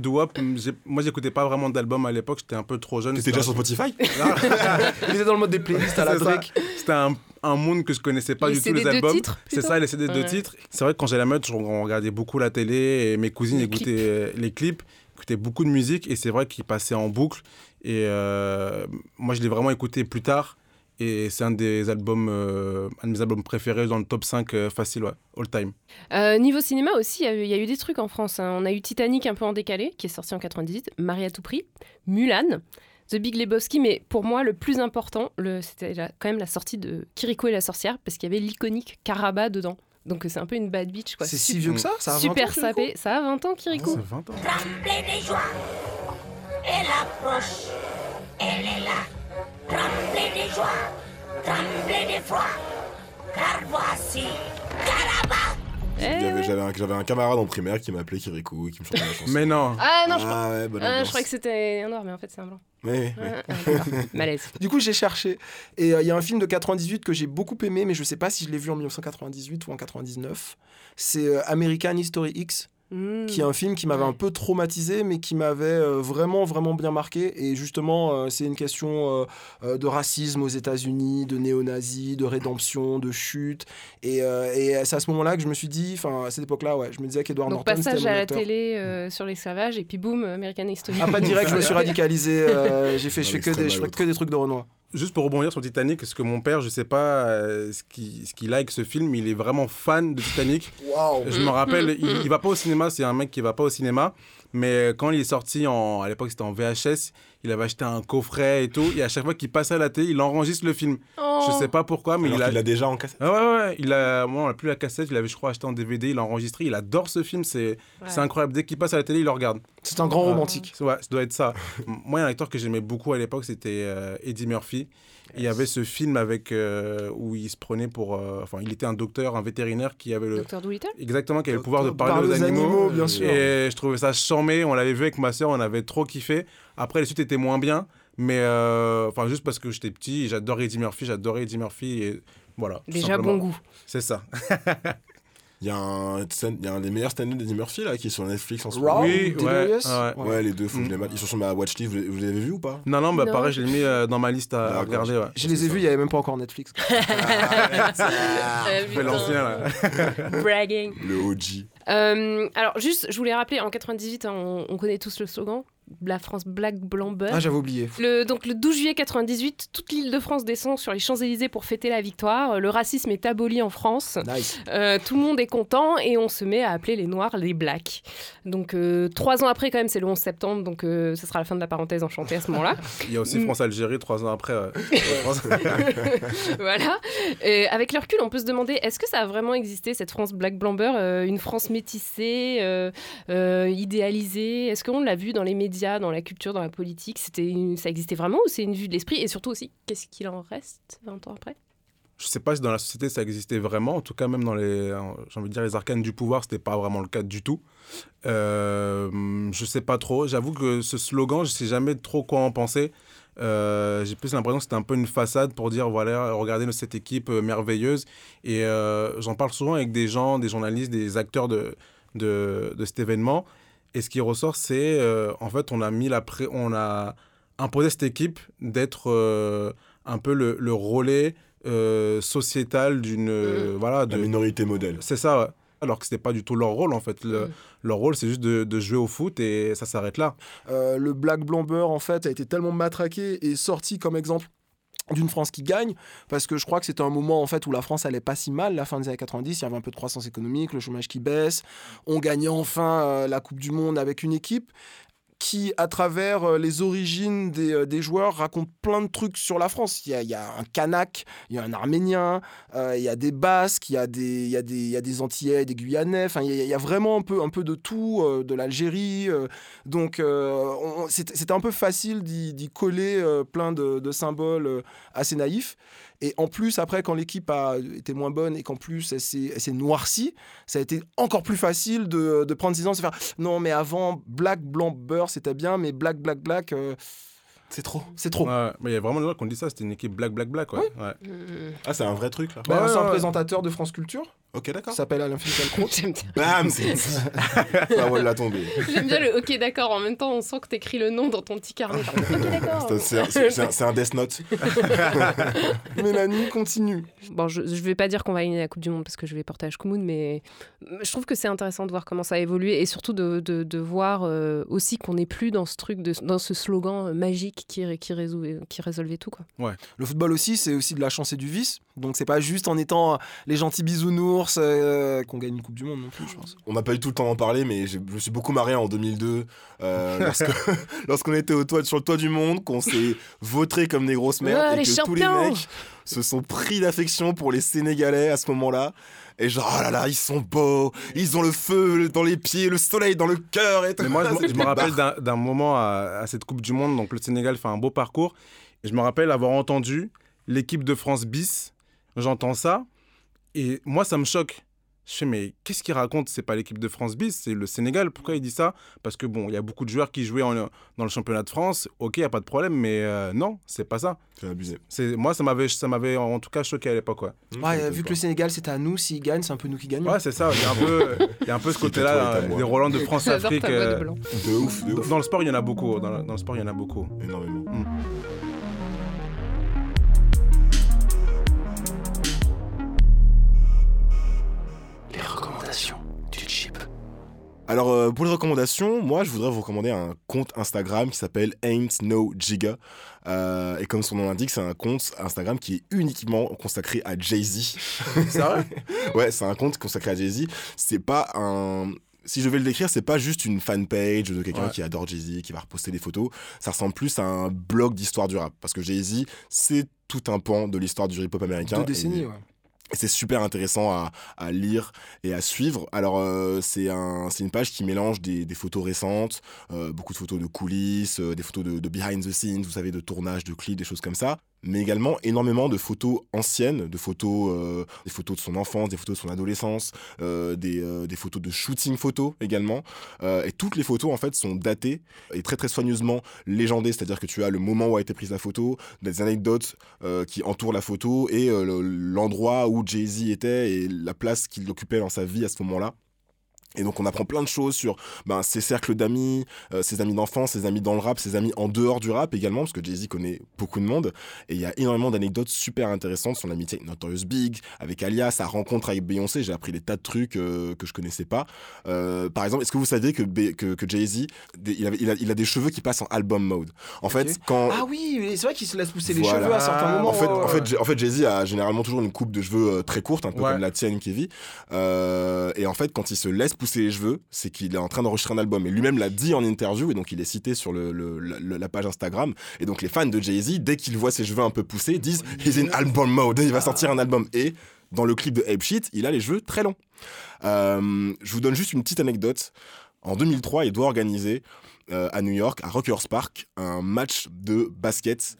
j'ai- moi j'écoutais pas vraiment d'album à l'époque, j'étais un peu trop jeune. T'étais déjà sur Spotify Il était dans le mode des playlists à la. Drake. C'était un, un monde que je connaissais pas Les du tout les albums. C'est ça, les CD de Ouais. titres. C'est vrai que quand à la meute, on regardait beaucoup la télé et mes cousines Les écoutaient euh, les clips, écoutaient beaucoup de musique et c'est vrai qu'ils passaient en boucle. Et euh, moi, je l'ai vraiment écouté plus tard. Et c'est un des albums, euh, un de mes albums préférés dans le top 5 euh, facile, ouais, all time. Euh, niveau cinéma aussi, il y a eu- il y, a eu des trucs en France. hein. On a eu Titanic un peu en décalé, qui est sorti en 98, Marie à tout prix, Mulan, The Big Lebowski, mais pour moi, le plus important, le- c'était la- quand même la sortie de Kiriko et la sorcière, parce qu'il y avait l'iconique Caraba dedans. Donc c'est un peu une bad bitch. quoi. C'est si vieux que ça Ça a 20 ans, Super sapé. Ça a 20 ans, Kiriko. C'est 20 ans. Tremblez des joies. Elle approche. Elle est là. Tremblez des joies. Tremblez d'effroi. Car voici Caraba. Eh J'avais ouais. un, j'avais un camarade en primaire qui m'appelait Kirikou qui me chantait la chanson. Mais non. Ah non, je, crois- Ah ouais, bonne Ah, je croyais que c'était un noir, mais en fait c'est un blanc. Ouais, Ah, ah. Malaise. Du coup, j'ai cherché. Et euh, il y a un film de 98 que j'ai beaucoup aimé, mais je sais pas si je l'ai vu en 1998 ou en 99. C'est euh, American History X, Mm. qui est un film qui m'avait un peu traumatisé, mais qui m'avait euh, vraiment, vraiment bien marqué. Et justement, euh, c'est une question euh, euh, de racisme aux États-Unis, de néo-nazis, de rédemption, de chute. Et, euh, et c'est à ce moment-là que je me suis dit, enfin, à cette époque-là, ouais, je me disais qu'Edward Donc Norton, c'était passage à la acteur. télé euh, sur l'esclavage et puis boum, American History. Ah, pas direct, je me suis radicalisé. euh, j'ai fait, je fais que des, je fais que des trucs de Renoir. Juste pour rebondir sur Titanic, parce que mon père, je sais pas euh, ce qu'il ce qu'il like ce film, il est vraiment fan de Titanic? Je me rappelle, il, il va pas au cinéma, c'est un mec qui va pas au cinéma, mais quand il est sorti, en, à l'époque c'était en VHS, il avait acheté un coffret et tout, et à chaque fois qu'il passait à la télé, il enregistre le film. Oh. Je sais pas pourquoi, mais Alors il a... qu'il l'a déjà en cassette. Ah ouais, ouais, ouais, il a, moi, on a plus la cassette, il avait, je crois, acheté en DVD, il l'a enregistré, il adore ce film, c'est c'est incroyable. Dès qu'il passe à la télé, il le regarde. C'est un grand Ouais. romantique. Ouais, ça doit être ça. Moi, il y a un acteur que j'aimais beaucoup à l'époque, c'était euh, Eddie Murphy. Il y avait ce film avec euh, où il se prenait pour, euh, enfin, il était un docteur, un vétérinaire qui avait le, Docteur Dolittle exactement, qui avait le pouvoir de parler Parle aux animaux. bien sûr. Et je trouvais ça charmé. On l'avait vu avec ma soeur, on avait trop kiffé. Après, les suites étaient moins bien, mais euh, enfin, juste parce que j'étais petit, j'adorais Eddie Murphy, j'adorais Eddie Murphy et voilà. Déjà bon goût. C'est ça. Il y, a un stand- y a un des meilleurs stand-up d'Eddie Murphy là, qui est sur Netflix en ce moment. Oui, ou ouais, ouais. Ouais, les deux, faut que je Mm. les mate. Ils sont sur ma watchlist, vous, vous les avez vus ou pas? Non, non, bah Non. pareil, je l'ai mis euh, dans ma liste à, D'accord. regarder. Ouais. Je les ai vus, il y avait même pas encore Netflix. Je fais l'ancien là. Bragging. Le OG. Euh, alors, juste, je voulais rappeler, en 98, hein, on, on connaît tous le slogan La France Black Blanc Beurre. Ah, j'avais oublié. Le, donc le 12 juillet 98, toute l'île de France descend sur les Champs-Élysées pour fêter la victoire. Euh, Le racisme est aboli en France. Nice. Euh, tout le monde est content et on se met à appeler les Noirs les Blacks. Donc euh, trois ans après quand même, c'est le 11 septembre, donc euh, ce sera la fin de la parenthèse enchantée à ce moment-là. Il y a aussi. France-Algérie trois ans après. voilà. Et avec le recul, on peut se demander est-ce que ça a vraiment existé cette France Black Blanc Beurre, euh, une France métissée, euh, euh, idéalisée? Est-ce qu'on l'a vu dans les médias, dans la culture, dans la politique C'était ça existait vraiment ou c'est une vue de l'esprit? Et surtout aussi, qu'est-ce qu'il en reste 20 ans après? Je sais pas si dans la société ça existait vraiment. En tout cas, même dans les, j'ai envie de dire les arcanes du pouvoir, c'était pas vraiment le cas du tout. Euh, je sais pas trop. J'avoue que ce slogan, je sais jamais trop quoi en penser. Euh, j'ai plus l'impression que c'était un peu une façade pour dire voilà, regardez cette équipe euh, merveilleuse. Et j'en parle souvent avec des gens, des journalistes, des acteurs de, de cet événement. Et ce qui ressort, c'est euh, en fait, on a mis la pré- on a imposé cette équipe d'être euh, un peu le, le relais euh, sociétal d'une euh, voilà La de minorité modèle. c'est ça ouais. alors que c'était pas du tout leur rôle en fait Le- Mm. leur rôle c'est juste de, de jouer au foot et ça s'arrête là Euh, le Black Beurre, en fait, a été tellement matraqué et sorti comme exemple d'une France qui gagne, parce que je crois que c'était un moment en fait où la France allait pas si mal, la fin des années 90, il y avait un peu de croissance économique, le chômage qui baisse, on gagnait enfin euh, la Coupe du Monde avec une équipe qui, à travers euh, les origines des, euh, des joueurs, raconte plein de trucs sur la France. Il y a, un Kanak, il y a un Arménien, euh, il y a des Basques, il y a des, il y des, y a des Antillais, des Guyanais. Il y a, vraiment un peu, un peu de tout, de l'Algérie. donc, on- c'était un peu facile d'y coller plein de, symboles assez naïfs. Et en plus, après, quand l'équipe a été moins bonne et qu'en plus elle s'est noircie, ça a été encore plus facile de, de prendre 6 ans, de se faire non, mais avant, black, blanc, beurre, c'était bien, mais black, black, black, euh, C'est trop. c'est trop. Ouais, mais il y a vraiment des gens qui ont dit ça c'était une équipe black black black ouais. Ouais. Ah, c'est un vrai truc là. Bah, Ouais, c'est un ouais. présentateur de France Culture, Ok, d'accord. s'appelle Alain Alcron. J'aime bien. Bam, c'est. Ah, ouais, l'a tombé. J'aime bien le ok d'accord, en même temps on sent que t'écris le nom dans ton petit carnet. ok d'accord. C'est- C'est un- c'est- c'est un- c'est un Death Note. Mélanie continue. Bon, je, je vais pas dire qu'on va gagner la Coupe du Monde parce que je vais porter à Shkumun, mais je trouve que c'est intéressant de voir comment ça a évolué et surtout de, de, de voir euh, aussi qu'on n'est plus dans ce truc, de, dans ce slogan euh, magique qui, ré- qui, résolvait, qui résolvait tout. Quoi. Le football aussi, c'est aussi de la chance et du vice. Donc c'est pas juste en étant les gentils bisounours euh, qu'on gagne une Coupe du Monde non plus, je pense. On n'a pas eu tout le temps d'en parler, mais je me suis beaucoup marré en 2002 euh, lorsque- lorsqu'on était au toit, sur le toit du monde, qu'on s'est vautré comme des grosses merdes Ouais, et les que tous les champions mecs se sont pris d'affection pour les Sénégalais à ce moment-là. Et genre, oh là là, ils sont beaux, ils ont le feu dans les pieds, le soleil dans le cœur et tout. Mais moi, je, me- je me C'était rappelle d'un moment à, à cette Coupe du Monde. Donc, le Sénégal fait un beau parcours. Et je me rappelle avoir entendu l'équipe de France bis. J'entends ça. Et moi, ça me choque. Je fais, mais qu'est-ce qu'il raconte? C'est pas l'équipe de France bis, c'est le Sénégal. Pourquoi il dit ça? Parce que bon, il y a beaucoup de joueurs qui jouaient en- dans le championnat de France. Ok, il n'y a pas de problème, mais euh, non, c'est pas ça. C'est abusé. C'est, moi, ça m'avait, ça m'avait en tout cas choqué à l'époque. Ouais, Ouais, euh, vu que le Sénégal c'est à nous, s'il gagne, c'est un peu nous qui gagnons. Ouais, c'est ça. Il y a un peu, il y a un peu ce côté-là, des Roland de France-Afrique. de euh. De ouf, de ouf. dans le sport, il y en a beaucoup. Dans le, dans le sport, il y en a beaucoup. Énormément. Les Alors, euh, pour les recommandations, moi, je voudrais vous recommander un compte Instagram qui s'appelle Ain't No Giga. Euh, et comme son nom l'indique, c'est un compte Instagram qui est uniquement consacré à Jay-Z. C'est vrai? Ouais, c'est un compte consacré à Jay-Z. C'est pas un. Si je vais le décrire, c'est pas juste une fanpage de quelqu'un Ouais. qui adore Jay-Z, qui va reposter des photos. Ça ressemble plus à un blog d'histoire du rap. Parce que Jay-Z, c'est tout un pan de l'histoire du hip-hop américain. Deux Et- décennies, ouais. C'est super intéressant à, à lire et à suivre. Alors, euh, c'est un, une page qui mélange des, des photos récentes, euh, beaucoup de photos de coulisses, euh, des photos de, de behind the scenes, vous savez, de tournage, de clips, des choses comme ça. Mais également énormément de photos anciennes, de photos, euh, des photos de son enfance, des photos de son adolescence, euh, des, euh, des photos de shooting photos également. Et toutes les photos, en fait, sont datées et très très soigneusement légendées. C'est-à-dire que tu as le moment où a été prise la photo, des anecdotes qui entourent la photo et le- l'endroit où Jay-Z était et la place qu'il occupait dans sa vie à ce moment-là. Et donc on apprend plein de choses sur ben, ses cercles d'amis, euh, ses amis d'enfance, ses amis dans le rap, ses amis en dehors du rap également, parce que Jay-Z connaît beaucoup de monde. Et il y a énormément d'anecdotes super intéressantes sur l'amitié avec Notorious Big, avec Alia, sa rencontre avec Beyoncé. J'ai appris des tas de trucs euh, que je connaissais pas. Euh, par exemple, est-ce que vous saviez que, que, que Jay-Z, il, il a, il a des cheveux qui passent en album mode? En fait, quand... Ah oui, c'est vrai qu'il se laisse pousser les cheveux à certains moments. En fait, en fait, en fait, Jay-Z a généralement toujours une coupe de cheveux très courte, un peu Ouais. comme la tienne, Kevin. Et en fait, quand il se laisse pousser les cheveux, c'est qu'il est en train d'enregistrer un album. Et lui-même l'a dit en interview, et donc il est cité sur le, le- la, la page Instagram. Et donc les fans de Jay-Z, dès qu'ils voient ses cheveux un peu poussés, disent He's in album mode, il va sortir un album. Et dans le clip de Ape Shit, il a les cheveux très longs. Euh, je vous donne juste une petite anecdote. En 2003, il doit organiser euh, à New York, à Rockers Park, un match de basket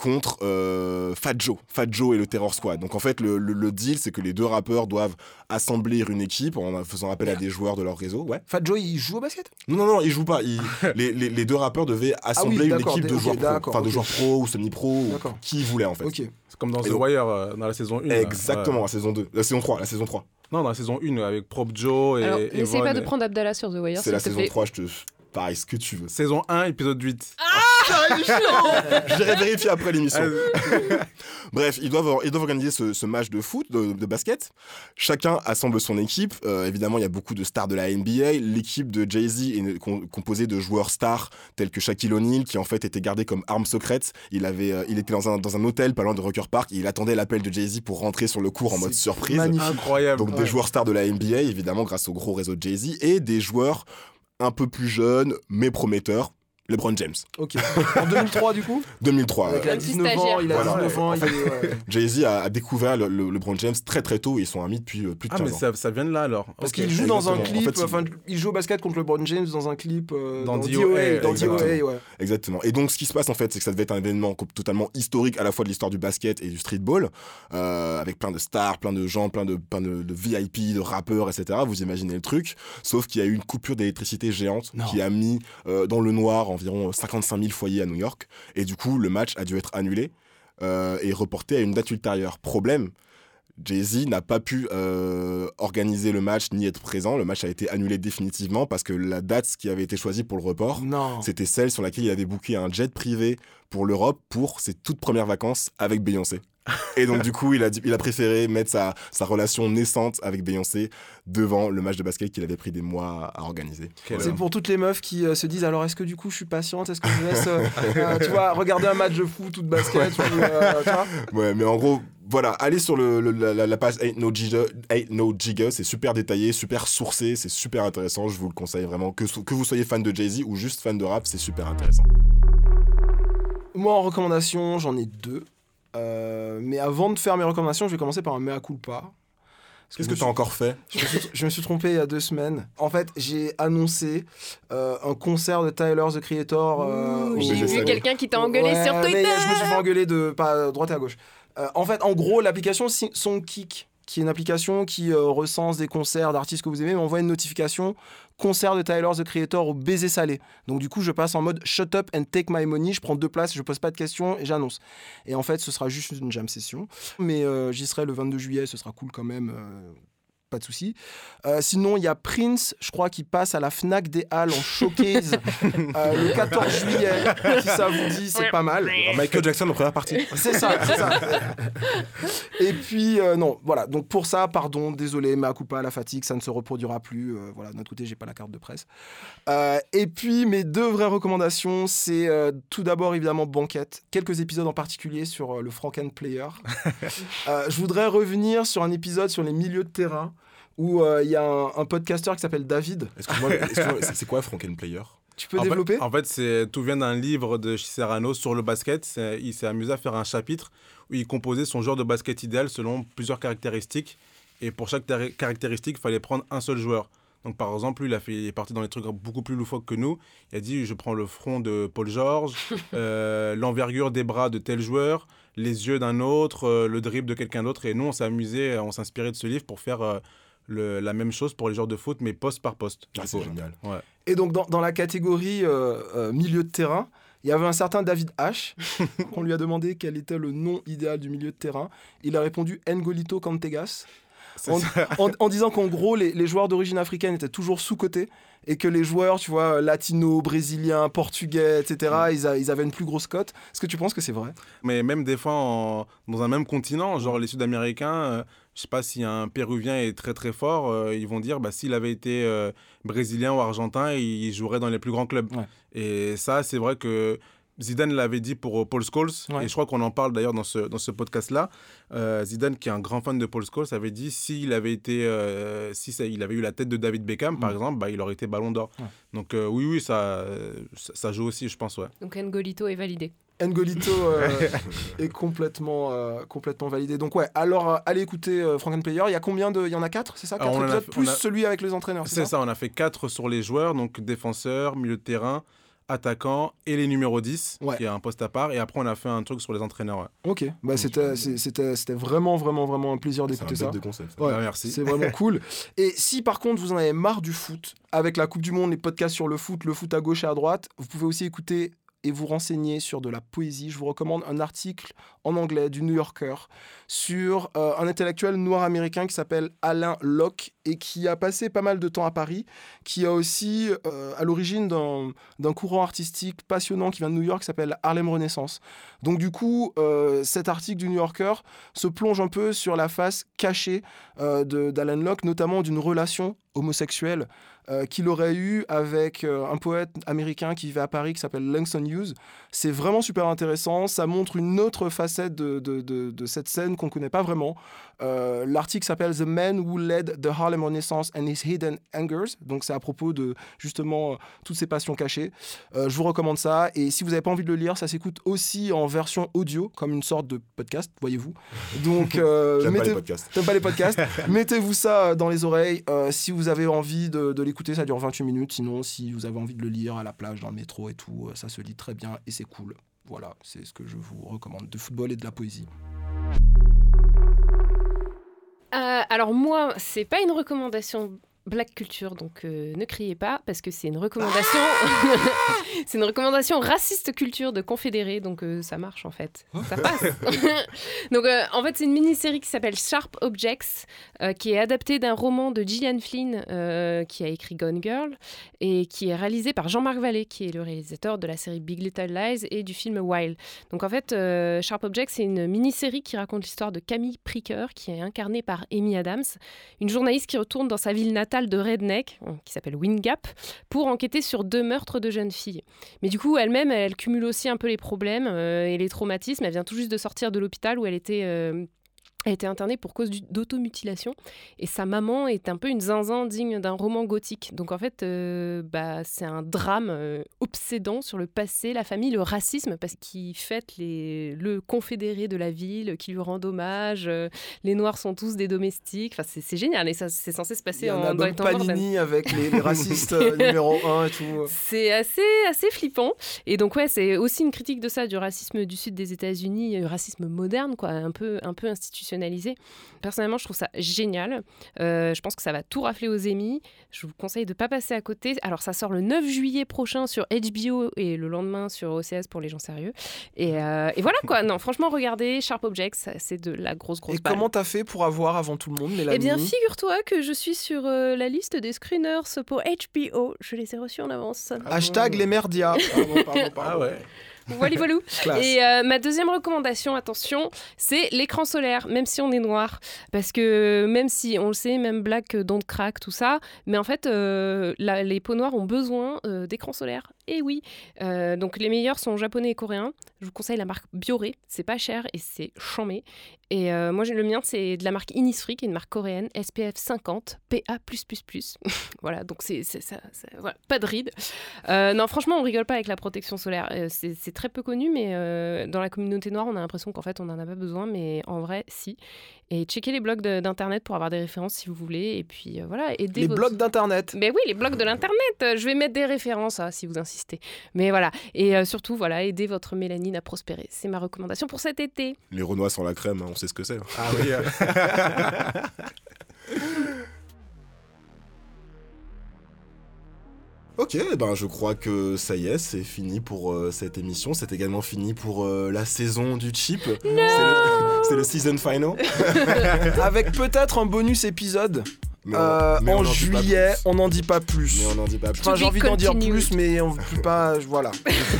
contre euh, Fat Joe. Fat Joe et le Terror Squad. Donc en fait, le, le- le deal, c'est que les deux rappeurs doivent assembler une équipe en faisant appel à des joueurs de leur réseau. Ouais. Fat Joe, il joue au basket? Non, non, non, ils jouent pas. Les, les- les deux rappeurs devaient assembler une Ah équipe de joueurs pro. de joueurs pro ou semi-pro, qui ils voulaient en fait. Ok. C'est comme dans Et The donc- Wire, euh, dans la saison 1. Exactement, la saison 2. La saison 3, la saison 3. Non, dans la saison 1, avec Prop Joe et Alors, Evon n'essaie pas de prendre Abdallah sur The Wire, C'est la saison plaît. 3, je te... Pareil, ce que tu veux. Saison 1, épisode 8. J'irai vérifier après l'émission. Bref, ils doivent, ils doivent organiser ce, ce match de foot, de, de basket. Chacun assemble son équipe. Euh, évidemment, il y a beaucoup de stars de la NBA. L'équipe de Jay-Z est com- composée de joueurs stars tels que Shaquille O'Neal, qui en fait était gardé comme arme secrète. Il, avait, euh, il était dans un, dans un hôtel pas loin de Rocker Park. Et il attendait l'appel de Jay-Z pour rentrer sur le court en mode surprise. magnifique. Incroyable. Donc des joueurs stars de la NBA, évidemment, grâce au gros réseau de Jay-Z, et des joueurs un peu plus jeunes, mais prometteurs. LeBron James, Ok. En 2003, du coup 2003. Avec euh, la Un petit 19 ans, il a Voilà. 19 ans, En il fait, est. ouais. Jay-Z a, a découvert le, le- LeBron James très très tôt et ils sont amis depuis euh, plus de Ah, 15 mais ça, ça vient de là alors. Parce qu'il joue dans un. En clip, fait, enfin, il joue au basket contre LeBron James dans un clip euh, Dans dans DOA, dans exactement. DOA, ouais. Exactement. Et donc ce qui se passe en fait, c'est que ça devait être un événement totalement historique à la fois de l'histoire du basket et du streetball, euh, avec plein de stars, plein de gens, plein de, plein de, de VIP, de rappeurs, etc. Vous imaginez le truc. Sauf qu'il y a eu une coupure d'électricité géante Non. qui a mis euh, dans le noir environ 55 000 foyers à New York. Et du coup, le match a dû être annulé euh, et reporté à une date ultérieure. Problème. Jay-Z n'a pas pu euh, organiser le match ni être présent. Le match a été annulé définitivement parce que la date qui avait été choisie pour le report, c'était celle sur laquelle il avait booké un jet privé pour l'Europe pour ses toutes premières vacances avec Beyoncé. Et donc du coup, il a, il a préféré mettre sa, sa relation naissante avec Beyoncé devant le match de basket qu'il avait pris des mois à organiser. C'est pour toutes les meufs qui euh, se disent alors est-ce que du coup je suis patiente? Est-ce que je laisse euh, euh, tu vois, regarder un match de foot ou de basket ou, euh, tu vois? Ouais, mais en gros, voilà, allez sur le, le- la, la page Ain't No Giga, No c'est super détaillé, super sourcé, c'est super intéressant, je vous le conseille vraiment. Que, que vous soyez fan de Jay-Z ou juste fan de rap, c'est super intéressant. Moi en recommandation, j'en ai deux. Euh, mais avant de faire mes recommandations, je vais commencer par un mea culpa. Qu'est-ce que t'as suis- encore fait je me, suis, je me suis trompé il y a deux semaines. En fait, j'ai annoncé euh, un concert de Tyler the Creator. euh, J'ai vu quelqu'un qui t'a engueulé Ouais, sur mais Twitter. je me suis fait engueuler de pas droite et à gauche. Euh, en fait, en gros, l'application Songkick, qui est une application qui euh, recense des concerts d'artistes que vous aimez, m'envoie une notification concert de Tyler the Creator au baiser salé. Donc du coup, je passe en mode shut up and take my money. Je prends deux places, je pose pas de questions et j'annonce. Et en fait, ce sera juste une jam session. Mais euh, j'y serai le 22 juillet, ce sera cool quand même. Pas de souci. Euh, sinon, il y a Prince, je crois, qui passe à la Fnac des Halles en showcase euh, le 14 juillet. Si ça vous dit, c'est pas mal. Michael Jackson en première partie. C'est ça, c'est ça. Et puis, euh, non, voilà. Donc pour ça, pardon, désolé, mais à coup pas la fatigue, ça ne se reproduira plus. Euh, voilà, de notre côté, j'ai pas la carte de presse. Euh, et puis, mes deux vraies recommandations, c'est euh, tout d'abord, évidemment, Banquette. Quelques épisodes en particulier sur euh, le Franken Player. Euh, je voudrais revenir sur un épisode sur les milieux de terrain où euh, il y a un, un podcasteur qui s'appelle David. Excuse-moi, c'est quoi Franken Player Tu peux en développer? fait, En fait, c'est tout vient d'un livre de Cicérano sur le basket. Il s'est amusé à faire un chapitre où il composait son joueur de basket idéal selon plusieurs caractéristiques. Et pour chaque caractéristique, il fallait prendre un seul joueur. Donc, par exemple, lui, il, a fait, il est parti dans des trucs beaucoup plus loufoques que nous. Il a dit Je prends le front de Paul George, euh, l'envergure des bras de tel joueur, les yeux d'un autre, euh, le dribble de quelqu'un d'autre. Et nous, on s'est amusé, on s'est inspiré de ce livre pour faire euh, le- la même chose pour les joueurs de foot, mais poste par poste. Ah, c'est génial. Ouais. Et donc, dans, dans la catégorie euh, euh, milieu de terrain, il y avait un certain David H. On lui a demandé quel était le nom idéal du milieu de terrain. Il a répondu Ngolito Cantegas. C'est En, ça. en- en disant qu'en gros, les, les joueurs d'origine africaine étaient toujours sous-cotés et que les joueurs, tu vois, latinos, brésiliens, portugais, etc., ils, a- ils avaient une plus grosse cote. Est-ce que tu penses que c'est vrai? Mais même des fois, en- dans un même continent, genre les Sud-Américains, euh, je sais pas si un Péruvien est très très fort, euh, ils vont dire bah, s'il avait été euh, brésilien ou argentin, il jouerait dans les plus grands clubs. Ouais. Et ça, c'est vrai que Zidane l'avait dit pour euh, Paul Scholes, Ouais. et je crois qu'on en parle d'ailleurs dans ce, dans ce podcast-là. Euh, Zidane, qui est un grand fan de Paul Scholes, avait dit s'il avait été, euh, si ça- il avait eu la tête de David Beckham, par Mm. exemple, bah, il aurait été Ballon d'Or. Ouais. Donc euh, oui, oui, ça, ça, ça joue aussi, je pense, ouais. Donc Ngolito est validé. Ngolito euh, est complètement, euh, complètement validé. Donc ouais, alors euh, allez écouter euh, Franken Player. Il y a combien de... Il y en a quatre, c'est ça? Quatre on a épisodes plus on a- celui avec les entraîneurs, C'est ça, on a fait 4 sur les joueurs, donc défenseurs, milieu de terrain, attaquant et les numéros 10, Ouais. qui est un poste à part. Et après, on a fait un truc sur les entraîneurs. ouais. Ok, bah, c'était c'est- c'était c'était vraiment, vraiment, vraiment un plaisir C'est d'écouter ça. concept. Ouais, Ah, merci. C'est vraiment cool. Et si par contre vous en avez marre du foot, avec la Coupe du Monde, les podcasts sur le foot, le foot à gauche et à droite, vous pouvez aussi écouter et vous renseigner sur de la poésie. Je vous recommande un article en anglais du New Yorker sur euh, un intellectuel noir américain qui s'appelle Alain Locke et qui a passé pas mal de temps à Paris, qui a aussi euh, à l'origine d'un courant artistique passionnant qui vient de New York s'appelle Harlem Renaissance. Donc du coup, euh, cet article du New Yorker se plonge un peu sur la face cachée d'Alan Locke, notamment d'une relation homosexuelle euh, qu'il aurait eu avec euh, un poète américain qui vivait à Paris qui s'appelle Langston Hughes. C'est vraiment super intéressant, ça montre une autre facette de, de- de- de cette scène qu'on ne connaît pas vraiment. Euh, L'article s'appelle The Man Who Led the Harlem Renaissance and His Hidden Angers, donc c'est à propos de justement euh, toutes ces passions cachées. Euh, je vous recommande ça, et si vous n'avez pas envie de le lire, ça s'écoute aussi en version audio, comme une sorte de podcast, voyez-vous. Donc, euh, J'aime pas les mettez- podcasts. Pas les podcasts Mettez-vous ça dans les oreilles. Si vous avez envie de, de l'écouter, ça dure 28 minutes. Sinon, si vous avez envie de le lire à la plage, dans le métro et tout, ça se lit très bien et c'est cool. Voilà, c'est ce que je vous recommande. De football et de la poésie. Euh, alors moi, c'est pas une recommandation Black Culture, donc euh, ne criez pas parce que c'est une recommandation, c'est une recommandation raciste culture de Confédéré, donc euh, ça marche en fait, ça passe. donc euh, en fait c'est une mini-série qui s'appelle Sharp Objects, qui est adaptée d'un roman de Gillian Flynn qui a écrit Gone Girl et qui est réalisé par Jean-Marc Vallée, qui est le réalisateur de la série Big Little Lies et du film Wild. Donc en fait, Sharp Objects, c'est une mini-série qui raconte l'histoire de Camille Pricker, qui est incarnée par Amy Adams, une journaliste qui retourne dans sa ville natale de Redneck, euh, qui s'appelle Wingap, pour enquêter sur deux meurtres de jeunes filles. Mais du coup, elle-même, elle cumule aussi un peu les problèmes euh, et les traumatismes. Elle vient tout juste de sortir de l'hôpital où elle était... elle était internée pour cause d'automutilation et sa maman est un peu une zinzin digne d'un roman gothique. Donc en fait, euh, bah, c'est un drame euh, obsédant sur le passé, la famille, le racisme, parce qu'il fête les, le confédéré de la ville, qui lui rend hommage. euh, les Noirs sont tous des domestiques. Enfin, c'est génial et ça, c'est censé se Il passer y a un en, album. Panini avec les, les racistes numéro 1 et tout. C'est assez, assez flippant. Et donc, ouais, c'est aussi une critique de ça, du racisme du sud des États-Unis, racisme moderne, quoi, un peu, un peu institutionnel Personnellement, je trouve ça génial. Euh, je pense que ça va tout rafler aux émis. Je vous conseille de ne pas passer à côté. Alors, ça sort le 9 juillet prochain sur HBO et le lendemain sur OCS pour les gens sérieux. Et, euh, et voilà quoi. Non, franchement, regardez Sharp Objects, c'est de la grosse, grosse Et balle. comment t'as fait pour avoir avant tout le monde, Mélanie Eh bien, figure-toi que je suis sur euh, la liste des screeners pour HBO. Je les ai reçus en avance. Hashtag les merdias. Pardon, pardon, pardon. Ah ouais. Voilà, voilà. Et euh, ma deuxième recommandation, attention, c'est l'écran solaire, même si on est noir. Parce que même si on le sait, même Black euh, Don't Crack, tout ça, mais en fait, euh, la- les peaux noires ont besoin euh, d'écran solaire. Et oui. Donc les meilleurs sont japonais et coréens. Je vous conseille la marque Bioré. C'est pas cher et c'est chambé. Et euh, moi, le mien, c'est de la marque Innisfree, qui est une marque coréenne, SPF 50, PA+++. voilà, donc c'est ça. pas de rides. Euh, non, franchement, on rigole pas avec la protection solaire. Euh, c'est c'est très peu connu, mais euh, dans la communauté noire, on a l'impression qu'en fait, on n'en a pas besoin, mais en vrai, si. Et checkez les blogs d'internet pour avoir des références si vous voulez. Et puis euh, voilà, aidez Les votre- blogs d'internet. mais oui, les blogs de l'internet. Euh, Je vais mettre des références hein, si vous insistez. Mais voilà, et euh, surtout, voilà, aidez votre mélanine à prospérer. C'est ma recommandation pour cet été. Les Renois sans la crème, hein, on sait ce que c'est. Ah oui. Ok, ben je crois que ça y est, c'est fini pour euh, cette émission. C'est également fini pour euh, la saison du chip. C'est le- C'est le season final. Avec peut-être un bonus épisode. Mais on- euh, mais en n'en dit pas juillet, plus. on n'en dit pas plus. Mais on n'en dit pas plus. Enfin, j'ai envie d'en dire plus, mais on peut pas. Voilà.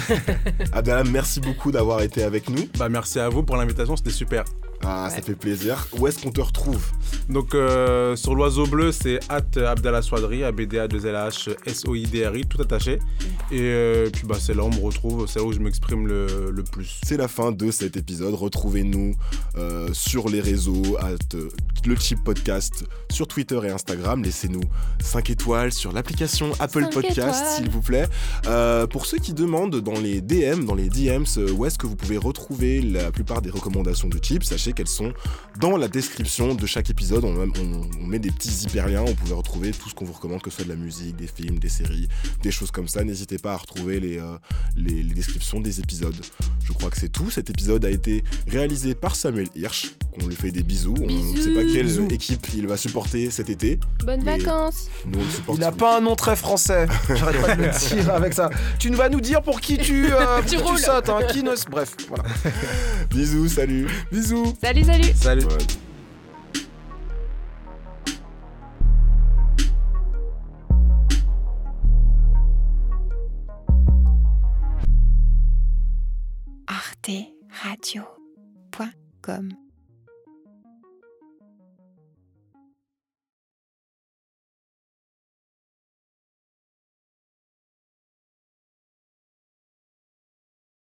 Abdallah, merci beaucoup d'avoir été avec nous. Bah merci à vous pour l'invitation, c'était super. Ah, ça fait plaisir. Où est-ce qu'on te retrouve Donc euh, sur l'oiseau bleu, c'est at Abdallah Swadri, ABDA 2 LH SOIDRI, tout attaché. Et euh, puis bah, c'est là où on me retrouve, c'est là où je m'exprime le, le plus. C'est la fin de cet épisode. Retrouvez-nous euh, sur les réseaux, at, le Chip Podcast, sur Twitter et Instagram. Laissez-nous 5 étoiles sur l'application Apple Podcast, s'il vous plaît. Euh, pour ceux qui demandent dans les DM, dans les DMs, où est-ce que vous pouvez retrouver la plupart des recommandations de Chip, sachez qu'elles sont dans la description de chaque épisode. On, on- on met des petits hyperliens, on pouvez retrouver tout ce qu'on vous recommande, que ce soit de la musique, des films, des séries, des choses comme ça. N'hésitez pas à retrouver les, euh, les, les descriptions des épisodes. Je crois que c'est tout. Cet épisode a été réalisé par Samuel Hirsch. On lui fait des bisous. On ne sait pas quelle Bisous. équipe il va supporter cet été. Bonnes vacances. Nous, on le supporte. Il a pas un nom très français. J'arrête pas de le dire avec ça. Tu vas nous dire pour qui tu, euh, Tu pour roules. sautes, hein, qui ne... Bref, voilà. Bisous, salut. Bisous. Salut, salut. Salut. Ouais.